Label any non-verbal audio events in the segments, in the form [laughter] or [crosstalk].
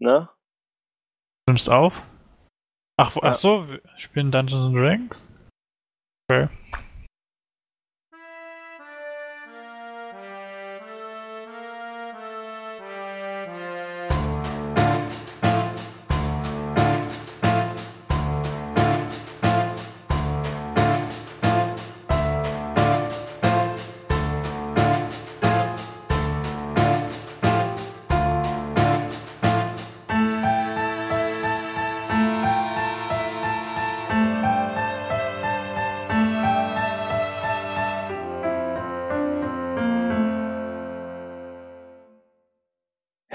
Ne? Du nimmst auf? Ach, Ja. ach so, wir spielen Dungeons and Dragons? Okay.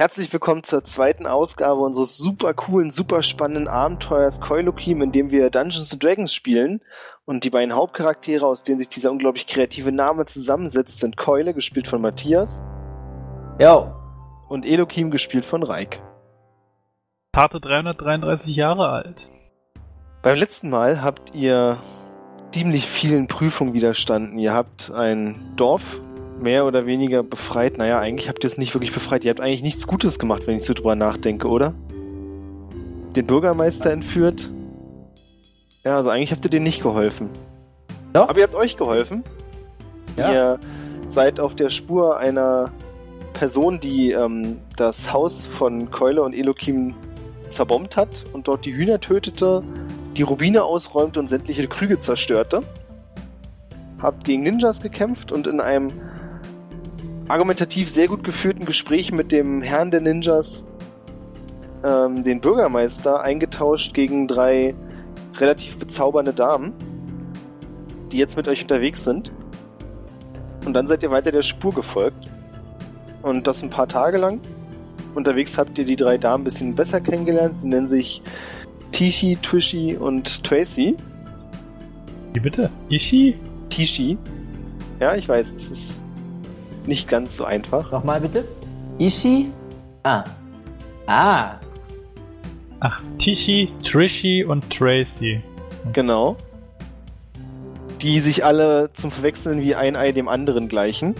Herzlich willkommen zur zweiten Ausgabe unseres super coolen, super spannenden Abenteuers Koilokim, in dem wir Dungeons and Dragons spielen. Und die beiden Hauptcharaktere, aus denen sich dieser unglaublich kreative Name zusammensetzt, sind Keule, gespielt von Matthias, Jo. und Elokim, gespielt von Reik. Zarte 333 Jahre alt. Beim letzten Mal habt ihr ziemlich vielen Prüfungen widerstanden. Ihr habt ein Dorf mehr oder weniger befreit. Naja, eigentlich habt ihr es nicht wirklich befreit. Ihr habt eigentlich nichts Gutes gemacht, wenn ich so drüber nachdenke, oder? Den Bürgermeister entführt. Ja, also eigentlich habt ihr denen nicht geholfen. Doch. Aber ihr habt euch geholfen. Ja. Ihr seid auf der Spur einer Person, die ähm, das Haus von Keule und Elokim zerbombt hat und dort die Hühner tötete, die Rubine ausräumte und sämtliche Krüge zerstörte. Habt gegen Ninjas gekämpft und in einem argumentativ sehr gut geführten Gespräch mit dem Herrn der Ninjas ähm, den Bürgermeister eingetauscht gegen drei relativ bezaubernde Damen, die jetzt mit euch unterwegs sind. Und dann seid ihr weiter der Spur gefolgt. Und das ein paar Tage lang. Unterwegs habt ihr die drei Damen ein bisschen besser kennengelernt. Sie nennen sich Tishi, Twishy und Tracy. Wie bitte? Ishi? Tishi. Ja, ich weiß, es ist nicht ganz so einfach. Nochmal bitte. Ishi. Ah. Ah. Ach, Tishi, Trishi und Tracy. Genau. Die sich alle zum Verwechseln wie ein Ei dem anderen gleichen.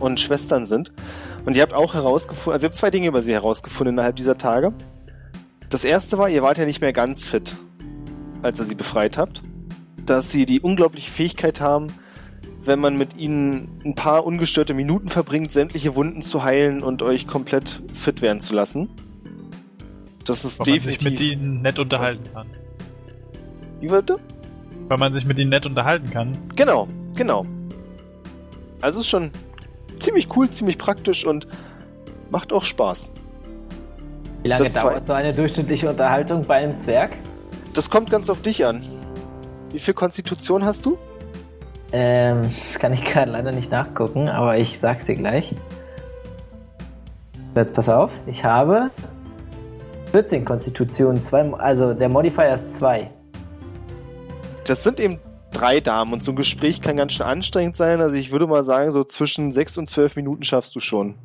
Und Schwestern sind. Und ihr habt auch herausgefunden, also ihr habt zwei Dinge über sie herausgefunden innerhalb dieser Tage. Das erste war, ihr wart ja nicht mehr ganz fit, als ihr sie befreit habt. Dass sie die unglaubliche Fähigkeit haben, wenn man mit ihnen ein paar ungestörte Minuten verbringt, sämtliche Wunden zu heilen und euch komplett fit werden zu lassen. Das ist Weil man sich definitiv. mit ihnen nett unterhalten kann. Wie bitte? Weil man sich mit ihnen nett unterhalten kann. Genau, genau. Also ist schon ziemlich cool, ziemlich praktisch und macht auch Spaß. Wie lange Das zwei- dauert so eine durchschnittliche Unterhaltung bei einem Zwerg? Das kommt ganz auf dich an. Wie viel Konstitution hast du? Ähm, das kann ich [laughs] gerade leider nicht nachgucken, aber ich sag's dir gleich. Jetzt pass auf, ich habe 14 Konstitutionen, zwei, also der Modifier ist 2. Das sind eben drei Damen und so ein Gespräch kann ganz schön anstrengend sein. Also ich würde mal sagen, so zwischen sechs und zwölf Minuten schaffst du schon.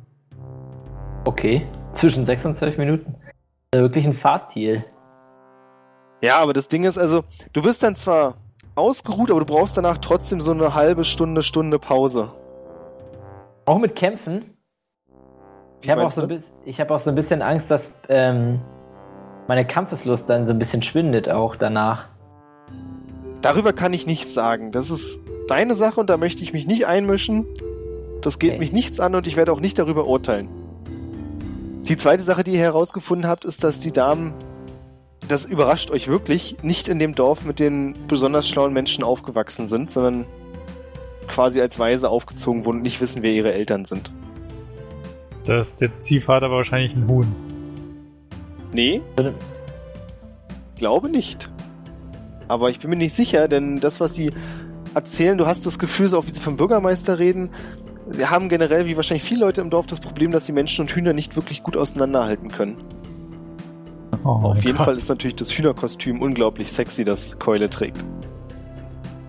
Okay, zwischen 6 und 12 Minuten. Das ist wirklich ein Fast Heal. Ja, aber das Ding ist also, du bist dann zwar ausgeruht, aber du brauchst danach trotzdem so eine halbe Stunde, Stunde Pause. Auch mit Kämpfen. Ich habe auch, so hab auch so ein bisschen Angst, dass ähm, meine Kampfeslust dann so ein bisschen schwindet auch danach. Darüber kann ich nichts sagen. Das ist deine Sache und da möchte ich mich nicht einmischen. Das geht Okay. mich nichts an und ich werde auch nicht darüber urteilen. Die zweite Sache, die ihr herausgefunden habt, ist, dass die Damen, das überrascht euch wirklich, nicht in dem Dorf mit den besonders schlauen Menschen aufgewachsen sind, sondern quasi als Weise aufgezogen wurden und nicht wissen, wer ihre Eltern sind. Das, der Ziehvater war wahrscheinlich ein Huhn. Nee, glaube nicht. Aber ich bin mir nicht sicher, denn das, was sie erzählen, du hast das Gefühl, so auch wie sie vom Bürgermeister reden, sie haben generell, wie wahrscheinlich viele Leute im Dorf, das Problem, dass sie Menschen und Hühner nicht wirklich gut auseinanderhalten können. Oh Auf jeden Gott. Fall ist natürlich das Hühnerkostüm unglaublich sexy, das Keule trägt.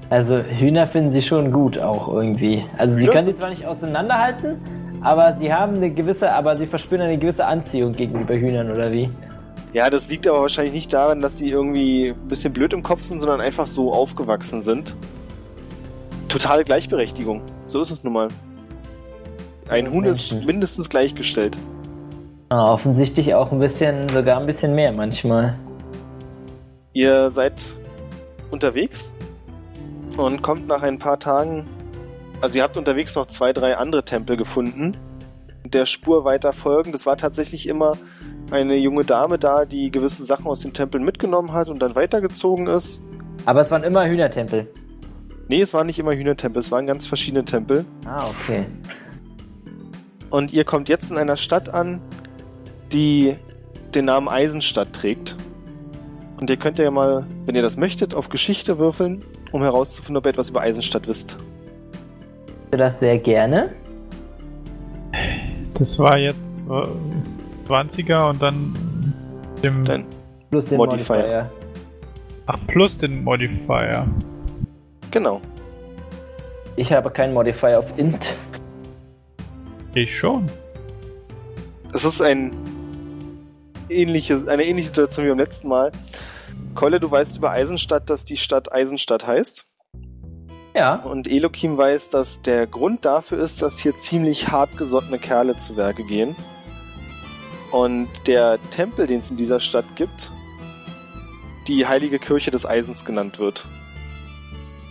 Also Hühner finden sie schon gut auch irgendwie. Also sie Hühner können sind- zwar nicht auseinanderhalten, aber sie haben eine gewisse, aber sie verspüren eine gewisse Anziehung gegenüber Hühnern oder wie? Ja, das liegt aber wahrscheinlich nicht daran, dass sie irgendwie ein bisschen blöd im Kopf sind, sondern einfach so aufgewachsen sind. Totale Gleichberechtigung. So ist es nun mal. Ein Huhn ist Menschen. mindestens gleichgestellt. Ah, offensichtlich auch ein bisschen, sogar ein bisschen mehr manchmal. Ihr seid unterwegs und kommt nach ein paar Tagen. Also ihr habt unterwegs noch zwei, drei andere Tempel gefunden. Der Spur weiter folgen. Das war tatsächlich immer eine junge Dame da, die gewisse Sachen aus den Tempeln mitgenommen hat und dann weitergezogen ist. Aber es waren immer Hühnertempel. Nee, es waren nicht immer Hühnertempel, es waren ganz verschiedene Tempel. Ah, okay. Und ihr kommt jetzt in einer Stadt an, die den Namen Eisenstadt trägt. Und ihr könnt ja mal, wenn ihr das möchtet, auf Geschichte würfeln, um herauszufinden, ob ihr etwas über Eisenstadt wisst. Ich würde das sehr gerne. Das war jetzt äh, 20er und dann dem. Dann Plus den Modifier. Modifier. Ach, plus den Modifier. genau. Ich habe keinen Modifier auf Int. Ich schon. Es ist ein ähnliche, eine ähnliche Situation wie beim letzten Mal. Keule, du weißt über Eisenstadt, dass die Stadt Eisenstadt heißt. Ja. Und Elokim weiß, dass der Grund dafür ist, dass hier ziemlich hartgesottene Kerle zu Werke gehen. Und der Tempel, den es in dieser Stadt gibt, die heilige Kirche des Eisens genannt wird.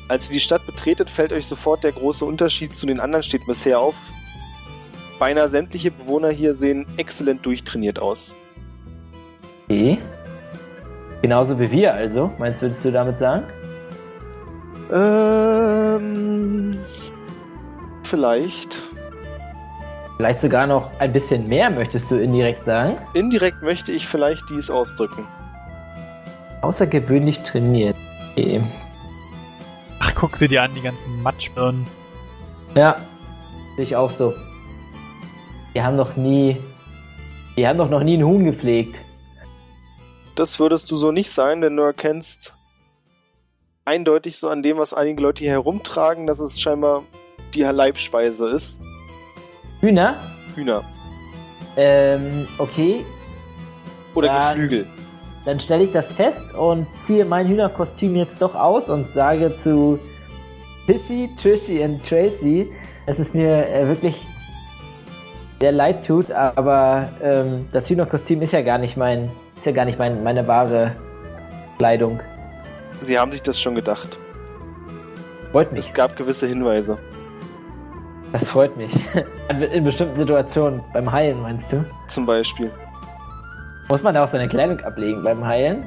Als ihr die Stadt betretet, fällt euch sofort der große Unterschied zu den anderen Städten bisher auf. Beinahe sämtliche Bewohner hier sehen exzellent durchtrainiert aus. Okay. Genauso wie wir also. Meinst würdest du damit sagen? Ähm. Vielleicht. Vielleicht sogar noch ein bisschen mehr, möchtest du indirekt sagen? Indirekt möchte ich vielleicht dies ausdrücken. Außergewöhnlich trainiert. Okay. Ach, guck sie dir an, die ganzen Matschbirnen. Ja. Sehe ich auch so. Wir haben noch nie. Wir haben doch noch nie einen Huhn gepflegt. Das würdest du so nicht sein, denn du erkennst eindeutig so an dem, was einige Leute hier herumtragen, dass es scheinbar die Leibspeise ist. Hühner? Hühner. Ähm, okay. Oder Dann- Geflügel. Dann stelle ich das fest und ziehe mein Hühnerkostüm jetzt doch aus und sage zu Tishy, Trishy und Tracy, es mir äh, wirklich sehr leid tut, aber ähm, das Hühnerkostüm ist ja gar nicht mein, ist ja gar nicht mein, meine wahre Kleidung. Sie haben sich das schon gedacht. Freut mich. Es gab gewisse Hinweise. Das freut mich. [laughs] In bestimmten Situationen. Beim Heilen, meinst du? Zum Beispiel. Muss man da auch seine Kleidung ablegen beim Heilen?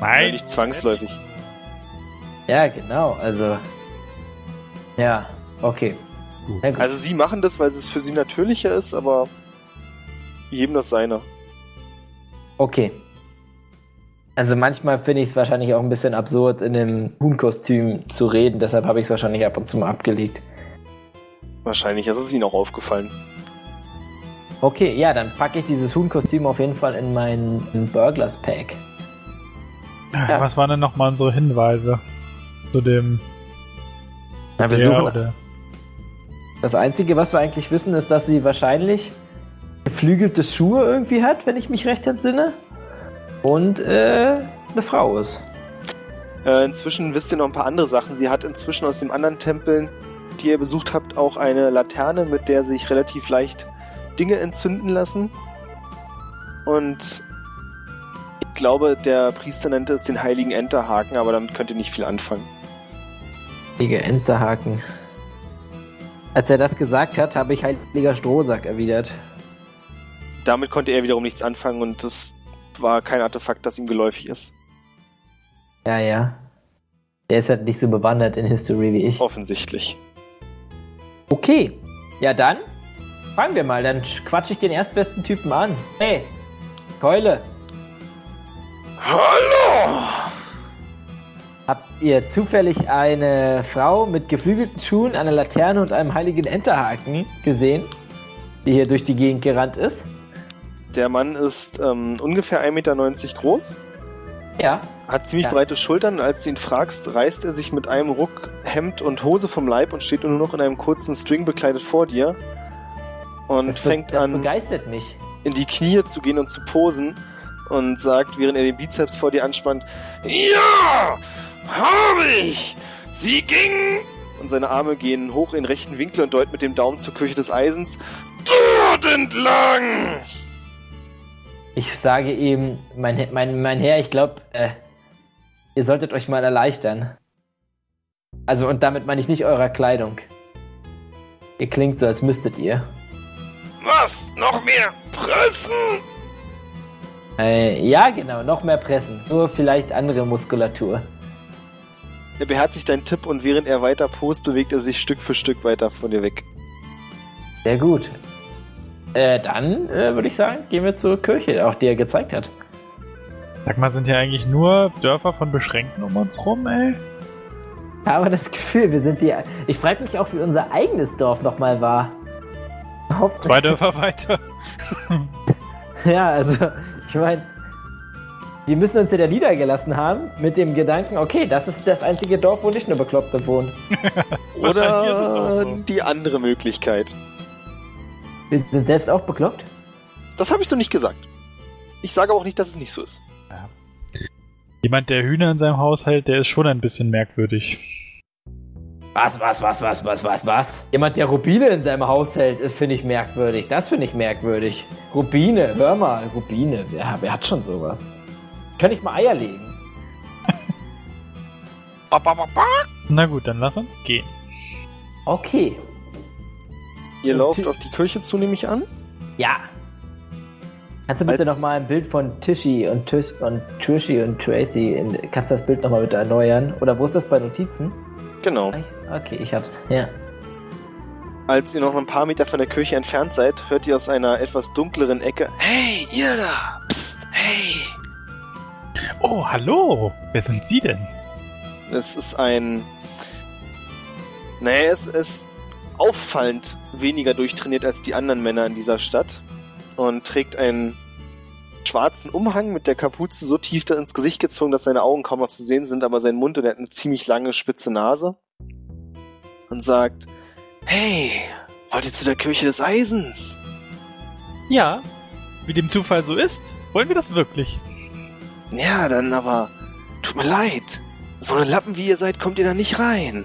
Ja, Nein. nicht zwangsläufig. Ja, genau. Also. Ja, okay. Gut. Also sie machen das, weil es für sie natürlicher ist, aber jedem das seine. Okay. Also manchmal finde ich es wahrscheinlich auch ein bisschen absurd, in einem Huhnkostüm zu reden, deshalb habe ich es wahrscheinlich ab und zu mal abgelegt. Wahrscheinlich ist es ihnen auch aufgefallen. Okay, ja, dann packe ich dieses Huhnkostüm auf jeden Fall in mein Burglars Pack. Ja. Was waren denn nochmal unsere Hinweise zu dem. Na, wir suchen. Das Einzige, was wir eigentlich wissen, ist, dass sie wahrscheinlich geflügelte Schuhe irgendwie hat, wenn ich mich recht entsinne. Und äh, eine Frau ist. Äh, inzwischen wisst ihr noch ein paar andere Sachen. Sie hat inzwischen aus den anderen Tempeln, die ihr besucht habt, auch eine Laterne, mit der sich relativ leicht Dinge entzünden lassen. Und ich glaube, der Priester nannte es den heiligen Enterhaken, aber damit könnt ihr nicht viel anfangen. Heiliger Enterhaken. Als er das gesagt hat, habe ich heiliger Strohsack erwidert. Damit konnte er wiederum nichts anfangen und das war kein Artefakt, das ihm geläufig ist. Ja, ja. Der ist halt nicht so bewandert in History wie ich. Offensichtlich. Okay. Ja, dann fangen wir mal. Dann quatsch ich den erstbesten Typen an. Hey, Keule, Hallo! Habt ihr zufällig eine Frau mit geflügelten Schuhen, einer Laterne und einem heiligen Enterhaken gesehen, die hier durch die Gegend gerannt ist? Der Mann ist ähm, ungefähr 1,90 Meter groß, Ja. hat ziemlich Ja. breite Schultern. Als du ihn fragst, reißt er sich mit einem Ruck Hemd und Hose vom Leib und steht nur noch in einem kurzen String bekleidet vor dir und Das, fängt das an, begeistert mich. in die Knie zu gehen und zu posen und sagt, während er den Bizeps vor dir anspannt, Ja, habe ich! Sie ging! Und seine Arme gehen hoch in rechten Winkel und deuten mit dem Daumen zur Kirche des Eisens. Dort entlang! Ich sage ihm, mein, mein, mein Herr, ich glaube, äh, ihr solltet euch mal erleichtern. Also, und damit meine ich nicht eurer Kleidung. Ihr klingt so, als müsstet ihr. Was? Noch mehr? Pressen? Äh, ja, genau, noch mehr pressen. Nur vielleicht andere Muskulatur. Er beherzigt deinen Tipp und während er weiter post, bewegt er sich Stück für Stück weiter von dir weg. Sehr gut. Äh, dann äh, würde ich sagen, gehen wir zur Kirche, auch die er gezeigt hat. Sag mal, sind hier eigentlich nur Dörfer von Beschränkten um uns rum, ey? Ich habe das Gefühl, wir sind die. Ich frage mich auch, wie unser eigenes Dorf nochmal war. Zwei Dörfer weiter. [laughs] Ja, also, ich meine, wir müssen uns ja da niedergelassen haben mit dem Gedanken, okay, das ist das einzige Dorf, wo nicht nur Bekloppte wohnen. [laughs] Oder so. die andere Möglichkeit. Wir sind selbst auch bekloppt? Das habe ich so nicht gesagt. Ich sage aber auch nicht, dass es nicht so ist. Jemand, der Hühner in seinem Haus hält, der ist schon ein bisschen merkwürdig. Was, was, was, was, was, was, was? Jemand, der Rubine in seinem Haus hält, ist, finde ich merkwürdig. Das finde ich merkwürdig. Rubine, hör mal, Rubine. Wer, wer hat schon sowas? Kann ich mal Eier legen? [laughs] Na gut, dann lass uns gehen. Okay. Ihr Und lauft auf die Kirche zu, nehme ich an. Ja. Kannst du bitte Als- nochmal ein Bild von Tishy und Tish und Trishy und Tracy, in, kannst du das Bild nochmal bitte erneuern? Oder wo ist das bei Notizen? Genau. Okay, ich hab's. Ja. Als ihr noch ein paar Meter von der Kirche entfernt seid, hört ihr aus einer etwas dunkleren Ecke: Hey, ihr da! Psst, hey! Oh, hallo! Wer sind Sie denn? Es ist ein. Naja, es ist auffallend weniger durchtrainiert als die anderen Männer in dieser Stadt und trägt einen schwarzen Umhang mit der Kapuze so tief ins Gesicht gezogen, dass seine Augen kaum noch zu sehen sind, aber sein Mund und er hat eine ziemlich lange spitze Nase und sagt: Hey, wollt ihr zu der Kirche des Eisens? Ja, wie dem Zufall so ist, wollen wir das wirklich. Ja, dann aber tut mir leid. So eine Lappen wie ihr seid, kommt ihr da nicht rein.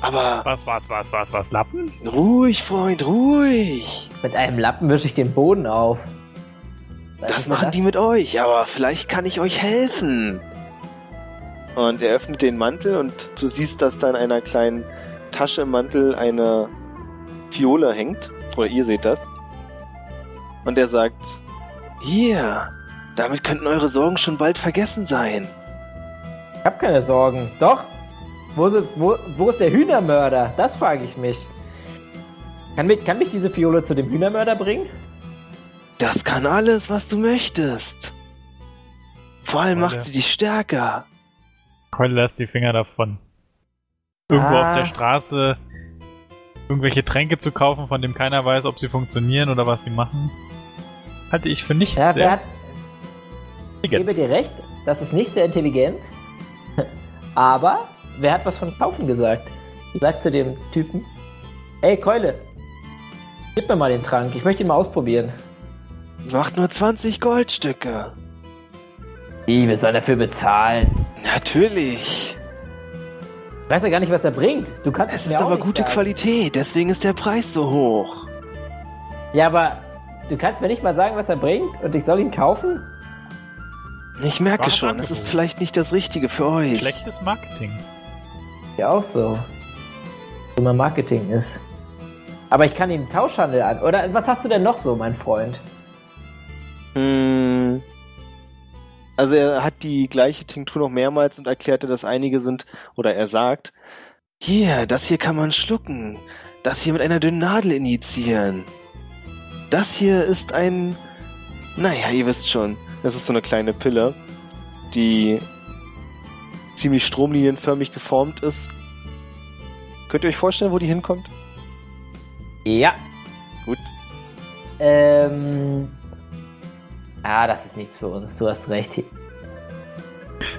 Aber Was, was, was, was, was, Lappen? ruhig, Freund, ruhig. Mit einem Lappen wische ich den Boden auf. Was Das machen das? die mit euch, aber vielleicht kann ich euch helfen. Und er öffnet den Mantel und du siehst, dass da in einer kleinen Tasche im Mantel eine Fiole hängt. Oder ihr seht das. Und er sagt, hier, damit könnten eure Sorgen schon bald vergessen sein. Ich hab keine Sorgen. Doch. Wo, sind, wo, wo ist der Hühnermörder? Das frage ich mich. Kann mich, kann mich diese Fiole zu dem Hühnermörder bringen? Das kann alles, was du möchtest. Vor allem macht sie dich stärker. Keule lässt die Finger davon. Irgendwo Ah. auf der Straße irgendwelche Tränke zu kaufen, von dem keiner weiß, ob sie funktionieren oder was sie machen, halte ich für nicht Ja, wer sehr hat, ich gebe dir recht, das ist nicht sehr intelligent. [laughs] Aber wer hat was von Kaufen gesagt? Ich sag zu dem Typen, ey Keule, gib mir mal den Trank, ich möchte ihn mal ausprobieren. Macht nur 20 Goldstücke. Wie, wir sollen dafür bezahlen? Natürlich. Ich weiß ja gar nicht, was er bringt. Du kannst Es mir ist auch aber nicht gute sagen. Qualität, deswegen ist der Preis so hoch. Ja, aber du kannst mir nicht mal sagen, was er bringt und ich soll ihn kaufen? Ich merke schon, es ist vielleicht nicht das Richtige für euch. schlechtes Marketing. Ja, auch so. So mein Marketing ist. Aber ich kann ihm Tauschhandel an. Oder was hast du denn noch so, mein Freund? Hm. Also er hat die gleiche Tinktur noch mehrmals und erklärte, dass einige sind, oder er sagt, hier, das hier kann man schlucken. Das hier mit einer dünnen Nadel injizieren. Das hier ist ein, naja, ihr wisst schon, das ist so eine kleine Pille, die ziemlich stromlinienförmig geformt ist. Könnt ihr euch vorstellen, wo die hinkommt? Ja. Gut. Ähm. Ah, das ist nichts für uns. Du hast recht.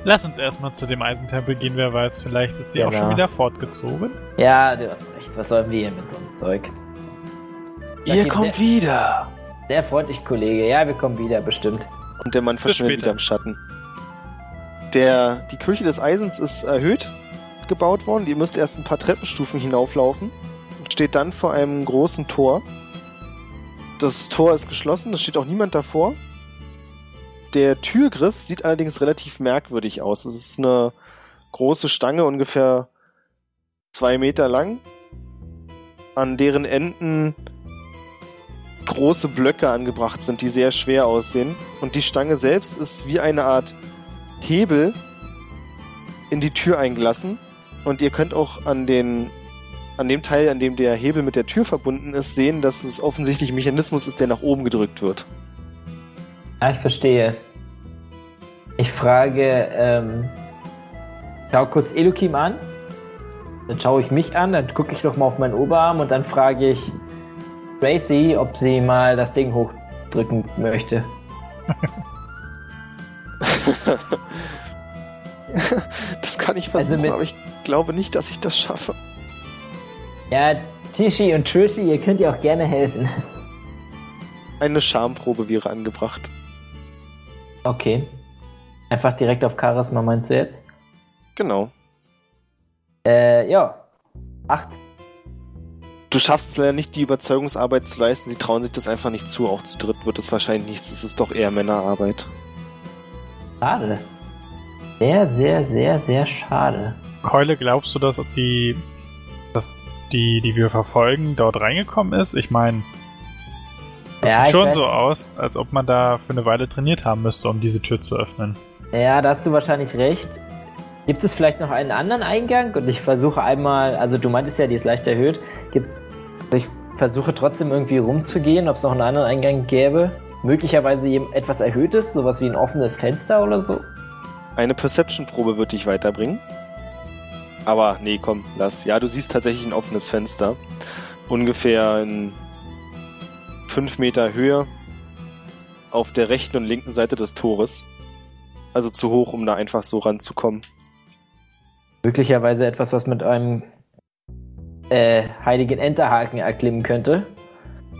Lass uns erstmal zu dem Eisentempel gehen, wer weiß, vielleicht ist sie auch Genau. schon wieder fortgezogen. Ja, du hast recht. Was sollen wir hier mit so einem Zeug? Ihr Okay, kommt wieder. Sehr freundlich, Kollege. Ja, wir kommen wieder, bestimmt. Und der Mann verschwindet wieder im Schatten. Der, die Kirche des Eisens ist erhöht gebaut worden. Ihr müsst erst ein paar Treppenstufen hinauflaufen und steht dann vor einem großen Tor. Das Tor ist geschlossen, es steht auch niemand davor. Der Türgriff sieht allerdings relativ merkwürdig aus. Es ist eine große Stange, ungefähr zwei Meter lang, an deren Enden große Blöcke angebracht sind, die sehr schwer aussehen. Und die Stange selbst ist wie eine Art Hebel in die Tür eingelassen. Und ihr könnt auch an den an dem Teil, an dem der Hebel mit der Tür verbunden ist, sehen, dass es offensichtlich ein Mechanismus ist, der nach oben gedrückt wird. Ah, ich verstehe. Ich frage, ähm, schau kurz Elukim an. Dann schaue ich mich an, dann gucke ich noch mal auf meinen Oberarm und dann frage ich Tracy, ob sie mal das Ding hochdrücken möchte. [laughs] das kann ich Also versuchen, mit- aber ich glaube nicht, dass ich das schaffe. Ja, Tishi und Tracy, ihr könnt ihr auch gerne helfen. Eine Schamprobe wäre angebracht. Okay. Einfach direkt auf Charisma meinst du jetzt? Genau. Äh, ja. Acht. Du schaffst es leider nicht, die Überzeugungsarbeit zu leisten. Sie trauen sich das einfach nicht zu. Auch zu dritt wird es wahrscheinlich nichts. Es ist doch eher Männerarbeit. Schade. Sehr, sehr, sehr, sehr schade. Keule, glaubst du, dass die, dass die, die wir verfolgen, dort reingekommen ist? Ich meine, das Ja, sieht schon weiß. so aus, als ob man da für eine Weile trainiert haben müsste, um diese Tür zu öffnen. Ja, da hast du wahrscheinlich recht. Gibt es vielleicht noch einen anderen Eingang? Und ich versuche einmal, also du meintest ja, die ist leicht erhöht. Gibt's, ich versuche trotzdem irgendwie rumzugehen, ob es noch einen anderen Eingang gäbe. Möglicherweise jem- etwas Erhöhtes, sowas wie ein offenes Fenster oder so. Eine Perception-Probe wird dich weiterbringen. Aber nee, komm, lass. Ja, du siehst tatsächlich ein offenes Fenster. Ungefähr in fünf Meter Höhe auf der rechten und linken Seite des Tores. Also zu hoch, um da einfach so ranzukommen. Möglicherweise etwas, was mit einem äh, heiligen Enterhaken erklimmen könnte.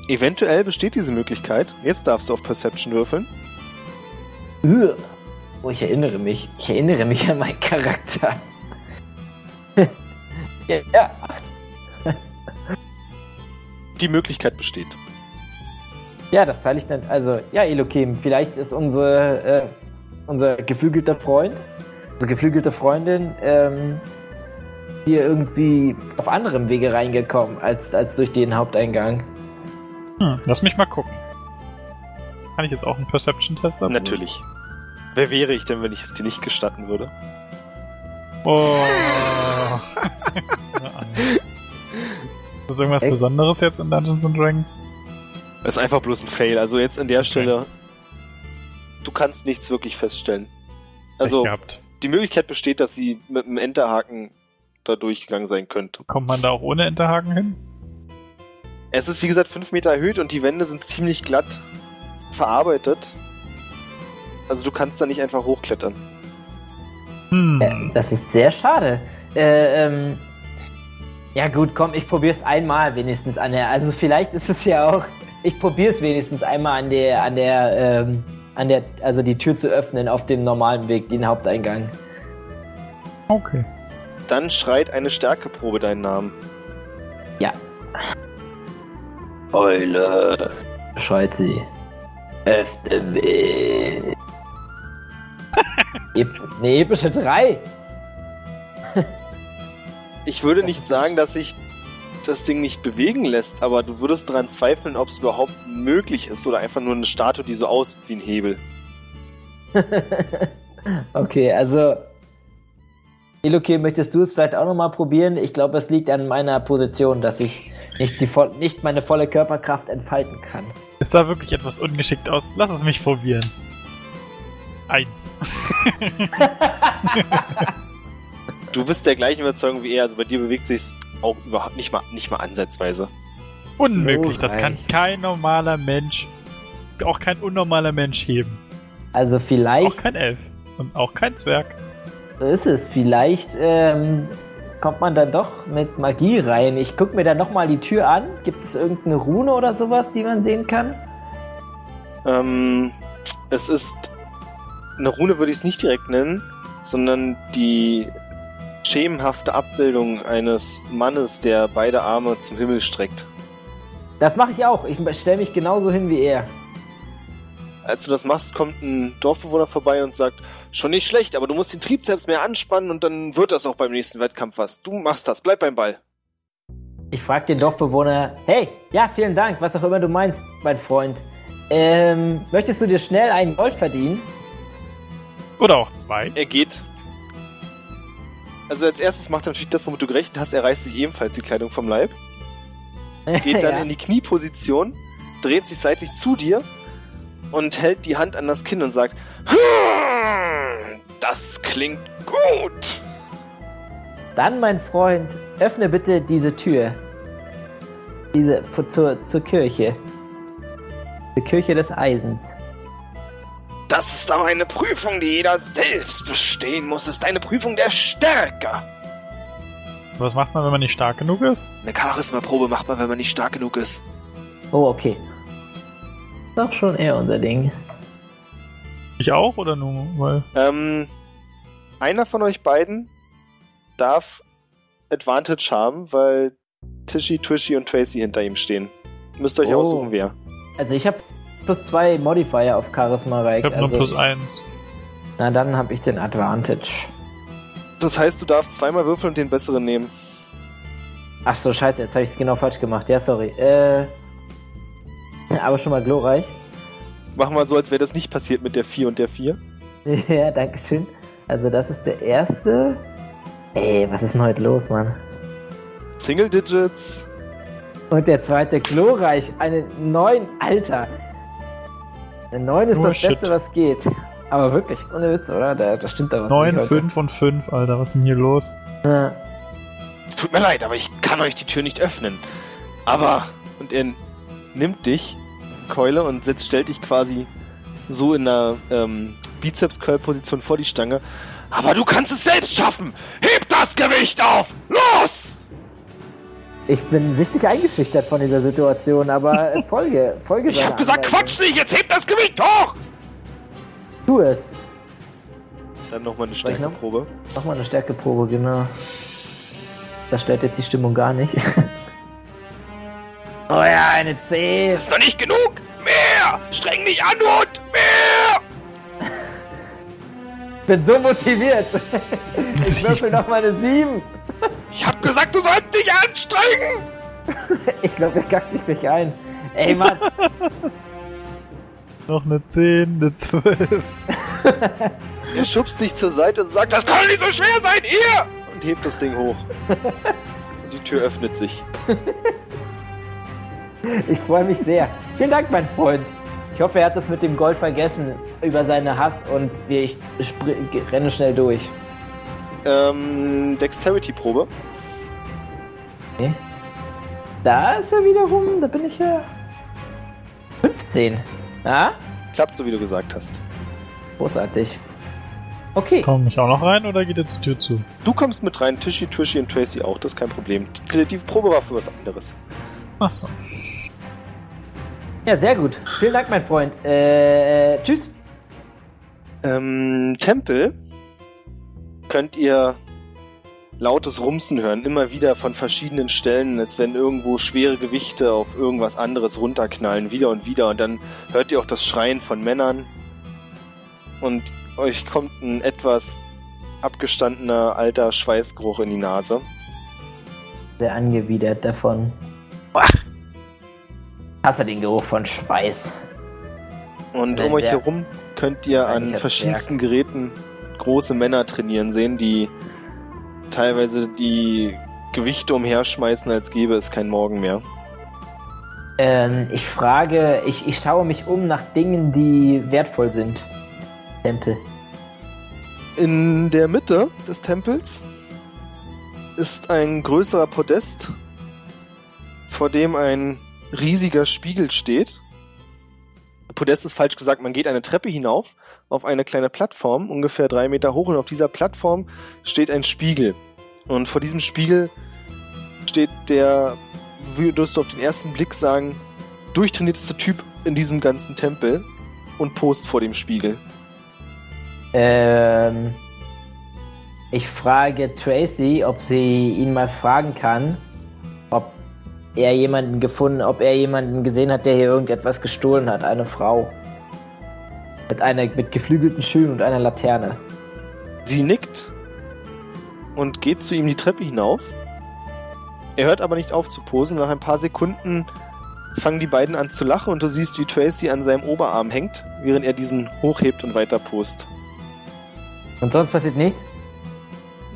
Eventuell besteht diese Möglichkeit. Jetzt darfst du auf Perception würfeln. Oh, ich erinnere mich. Ich erinnere mich an meinen Charakter. [laughs] ja, ja, acht. Die Möglichkeit besteht. Ja, das teile ich dann. Also, ja, Elokim, vielleicht ist unsere, äh, unser geflügelter Freund, unsere geflügelte Freundin, ähm, hier irgendwie auf anderem Wege reingekommen, als, als durch den Haupteingang. Hm, lass mich mal gucken. Kann ich jetzt auch einen Perception-Test dazu? Natürlich. Wer wäre ich denn, wenn ich es dir nicht gestatten würde? Oh. [laughs] ist das irgendwas Echt? Besonderes jetzt in Dungeons and Dragons? Das ist einfach bloß ein Fail. Also jetzt an der Stelle, du kannst nichts wirklich feststellen. Also die Möglichkeit besteht, dass sie mit einem Enterhaken da durchgegangen sein könnte. Kommt man da auch ohne Enterhaken hin? Es ist wie gesagt fünf Meter erhöht und die Wände sind ziemlich glatt verarbeitet. Also du kannst da nicht einfach hochklettern. Hm. Äh, das ist sehr schade. Äh, ähm, ja gut, komm, ich probier's einmal wenigstens an der. Also vielleicht ist es ja auch. Ich probier's wenigstens einmal an der, an der, ähm, an der, also die Tür zu öffnen auf dem normalen Weg, den Haupteingang. Okay. Dann schreit eine Stärkeprobe deinen Namen. Ja. Eule, schreit sie. Öffne Weg. Ep eine epische 3. Ich würde nicht sagen, dass sich das Ding nicht bewegen lässt, aber du würdest daran zweifeln, ob es überhaupt möglich ist oder einfach nur eine Statue, die so aussieht wie ein Hebel. [laughs] Okay, also. Eloke, möchtest du es vielleicht auch nochmal probieren? Ich glaube, es liegt an meiner Position, dass ich nicht, die, voll- nicht meine volle Körperkraft entfalten kann. Es sah wirklich etwas ungeschickt aus. Lass es mich probieren. Eins. [laughs] Du bist der gleichen Überzeugung wie er, also bei dir bewegt sich auch überhaupt nicht mal, nicht mal ansatzweise. Unmöglich. Das kann kein normaler Mensch, auch kein unnormaler Mensch heben. Also Auch vielleicht, kein Elf. Und auch kein Zwerg. So ist es, vielleicht ähm, kommt man dann doch mit Magie rein. Ich gucke mir dann nochmal die Tür an. Gibt es irgendeine Rune oder sowas, die man sehen kann? Ähm, es ist eine Rune würde ich es nicht direkt nennen, sondern die schemenhafte Abbildung eines Mannes, der beide Arme zum Himmel streckt. Das mache ich auch. Ich stelle mich genauso hin wie er. Als du das machst, kommt ein Dorfbewohner vorbei und sagt, schon nicht schlecht, aber du musst den Trizeps mehr anspannen und dann wird das auch beim nächsten Wettkampf was. Du machst das, bleib beim Ball. Ich frage den Dorfbewohner, hey, ja, vielen Dank, was auch immer du meinst, mein Freund. Ähm, möchtest du dir schnell einen Gold verdienen? Oder auch zwei. Er geht. Also als erstes macht er natürlich das, womit du gerechnet hast. Er reißt sich ebenfalls die Kleidung vom Leib. [laughs] Geht dann ja. in die Knieposition, dreht sich seitlich zu dir und hält die Hand an das Kinn und sagt, "Hm, das klingt gut. Dann, mein Freund, öffne bitte diese Tür. Diese zur, zur Kirche. Die Kirche des Eisens. Das ist aber eine Prüfung, die jeder selbst bestehen muss. Es ist eine Prüfung der Stärke. Was macht man, wenn man nicht stark genug ist? Eine Charisma-Probe macht man, wenn man nicht stark genug ist. Oh, okay. Doch schon eher unser Ding. Ich auch oder nur? Weil Ähm, einer von euch beiden darf Advantage haben, weil Tishy, Twishy und Tracy hinter ihm stehen. Müsst ihr euch Oh. aussuchen, wer. Also ich habe plus zwei Modifier auf Charisma ich Reich. habe nur Also, plus eins. na dann habe ich den Advantage. Das heißt, du darfst zweimal würfeln und den besseren nehmen. Ach so, scheiße, jetzt habe ich es genau falsch gemacht. Ja, sorry. Äh, [laughs] aber schon mal glorreich. Mach mal so, als wäre das nicht passiert mit der 4 und der 4. [laughs] ja, danke schön. Also das ist der erste. Ey, was ist denn heute los, Mann? Single Digits. Und der zweite glorreich. Eine 9, Alter. Eine 9 ist Nur das Shit. Beste, was geht. Aber wirklich, ohne Witz, oder? Da, da stimmt da was. 9, nicht heute. 5 und 5, Alter, was ist denn hier los? Ja. Es tut mir leid, aber ich kann euch die Tür nicht öffnen. Aber. Und er nimmt dich, Keule, und setzt, stellt dich quasi so in einer ähm, Bizeps-Curl-Position vor die Stange. Aber du kannst es selbst schaffen! Heb das Gewicht auf! Los! Ich bin sichtlich eingeschüchtert von dieser Situation, aber äh, [laughs] folge, folge Ich hab gesagt, Anweisung. Quatsch nicht! Jetzt heb das Gewicht hoch! Tu es. Dann nochmal eine? Stärkeprobe. Mach mal eine Stärkeprobe, genau. Das stört jetzt die Stimmung gar nicht. [laughs] oh ja, eine 10. Ist noch nicht genug! Mehr! Streng dich an und mehr! Ich bin so motiviert. Ich würfel noch mal eine 7. Ich hab gesagt, du sollst dich anstrengen! Ich glaube, er kackt sich mich ein. Ey, Mann. Noch eine 10, eine 12. Er schubst dich zur Seite und sagt, das kann nicht so schwer sein, ihr! Und hebt das Ding hoch. Und die Tür öffnet sich. Ich freue mich sehr. Vielen Dank, mein Freund. Ich hoffe, er hat das mit dem Gold vergessen über seine Hass und wir, ich renne schnell durch. Ähm, Dexterity-Probe. Da ist er wiederum, da bin ich ja 15. Ja, Klappt so, wie du gesagt hast. großartig. Okay, Komm ich auch noch rein oder geht jetzt die Tür zu? Du kommst mit rein, Tishy, Twishy und Tracy auch, das ist kein Problem. Die, die Probe war für was anderes. Ach so. Ja, sehr gut. Vielen Dank, mein Freund. Äh, tschüss. Ähm, Tempel könnt ihr lautes Rumsen hören, immer wieder von verschiedenen Stellen, als wenn irgendwo schwere Gewichte auf irgendwas anderes runterknallen, wieder und wieder. Und dann hört ihr auch das Schreien von Männern. Und euch kommt ein etwas abgestandener alter Schweißgeruch in die Nase. Sehr angewidert davon. Hasse den Geruch von Schweiß. Und um euch herum könnt ihr an verschiedensten Geräten große Männer trainieren sehen, die teilweise die Gewichte umherschmeißen, als gäbe es kein Morgen mehr. Ähm, ich frage, ich, ich schaue mich um nach Dingen, die wertvoll sind. Tempel. In der Mitte des Tempels ist ein größerer Podest, vor dem ein riesiger Spiegel steht. Podest ist falsch gesagt, man geht eine Treppe hinauf auf eine kleine Plattform, ungefähr drei Meter hoch, und auf dieser Plattform steht ein Spiegel. Und vor diesem Spiegel steht der, würdest du auf den ersten Blick sagen, durchtrainierteste Typ in diesem ganzen Tempel und post vor dem Spiegel. Ähm, ich frage Tracy, ob sie ihn mal fragen kann, er jemanden gefunden, ob er jemanden gesehen hat, der hier irgendetwas gestohlen hat. Eine Frau. Mit einer mit geflügelten Schühen und einer Laterne. Sie nickt und geht zu ihm die Treppe hinauf. Er hört aber nicht auf zu posen. Nach ein paar Sekunden fangen die beiden an zu lachen und du siehst, wie Tracy an seinem Oberarm hängt, während er diesen hochhebt und weiter post. Und sonst passiert nichts?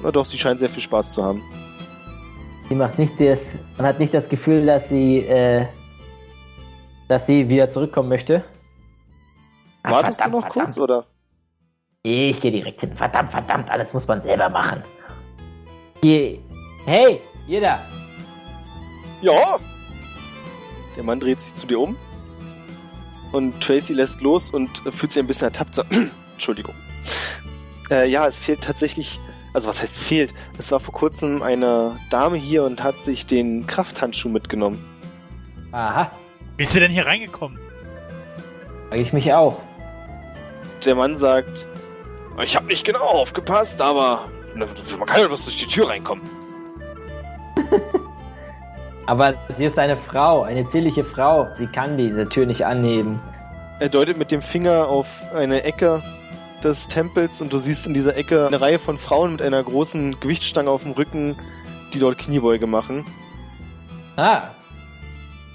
Na doch, sie scheint sehr viel Spaß zu haben. Sie macht nicht das. Man hat nicht das Gefühl, dass sie, äh, dass sie wieder zurückkommen möchte. Ach, Wartest verdammt, du noch verdammt. kurz, oder? Ich gehe direkt hin. Verdammt, verdammt, alles muss man selber machen. Geh. Hey, jeder. Ja. Der Mann dreht sich zu dir um. Und Tracy lässt los und fühlt sich ein bisschen ertappt. [clears throat] Entschuldigung. Äh, ja, es fehlt tatsächlich also was heißt fehlt? Es war vor kurzem eine Dame hier und hat sich den Krafthandschuh mitgenommen. Aha. Wie ist sie denn hier reingekommen? Frage ich mich auch. Der Mann sagt, ich habe nicht genau aufgepasst, aber man kann ja bloß durch die Tür reinkommen. [laughs] aber sie ist eine Frau, eine zierliche Frau. Sie kann diese Tür nicht anheben. Er deutet mit dem Finger auf eine Ecke des Tempels und du siehst in dieser Ecke eine Reihe von Frauen mit einer großen Gewichtsstange auf dem Rücken, die dort Kniebeuge machen. Ah.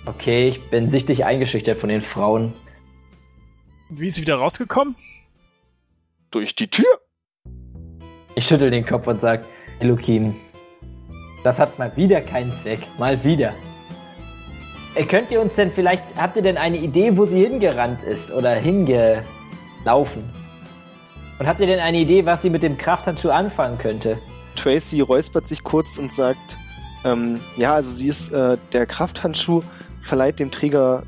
Okay, ich bin sichtlich eingeschüchtert von den Frauen. Wie ist sie wieder rausgekommen? Durch die Tür. Ich schüttel den Kopf und sag, Elokim, das hat mal wieder keinen Zweck. Mal wieder. Äh, könnt ihr uns denn vielleicht, habt ihr denn eine Idee, wo sie hingerannt ist oder hingelaufen? Und habt ihr denn eine Idee, was sie mit dem Krafthandschuh anfangen könnte? Tracy räuspert sich kurz und sagt, ähm, ja, also sie ist, äh, der Krafthandschuh verleiht dem Träger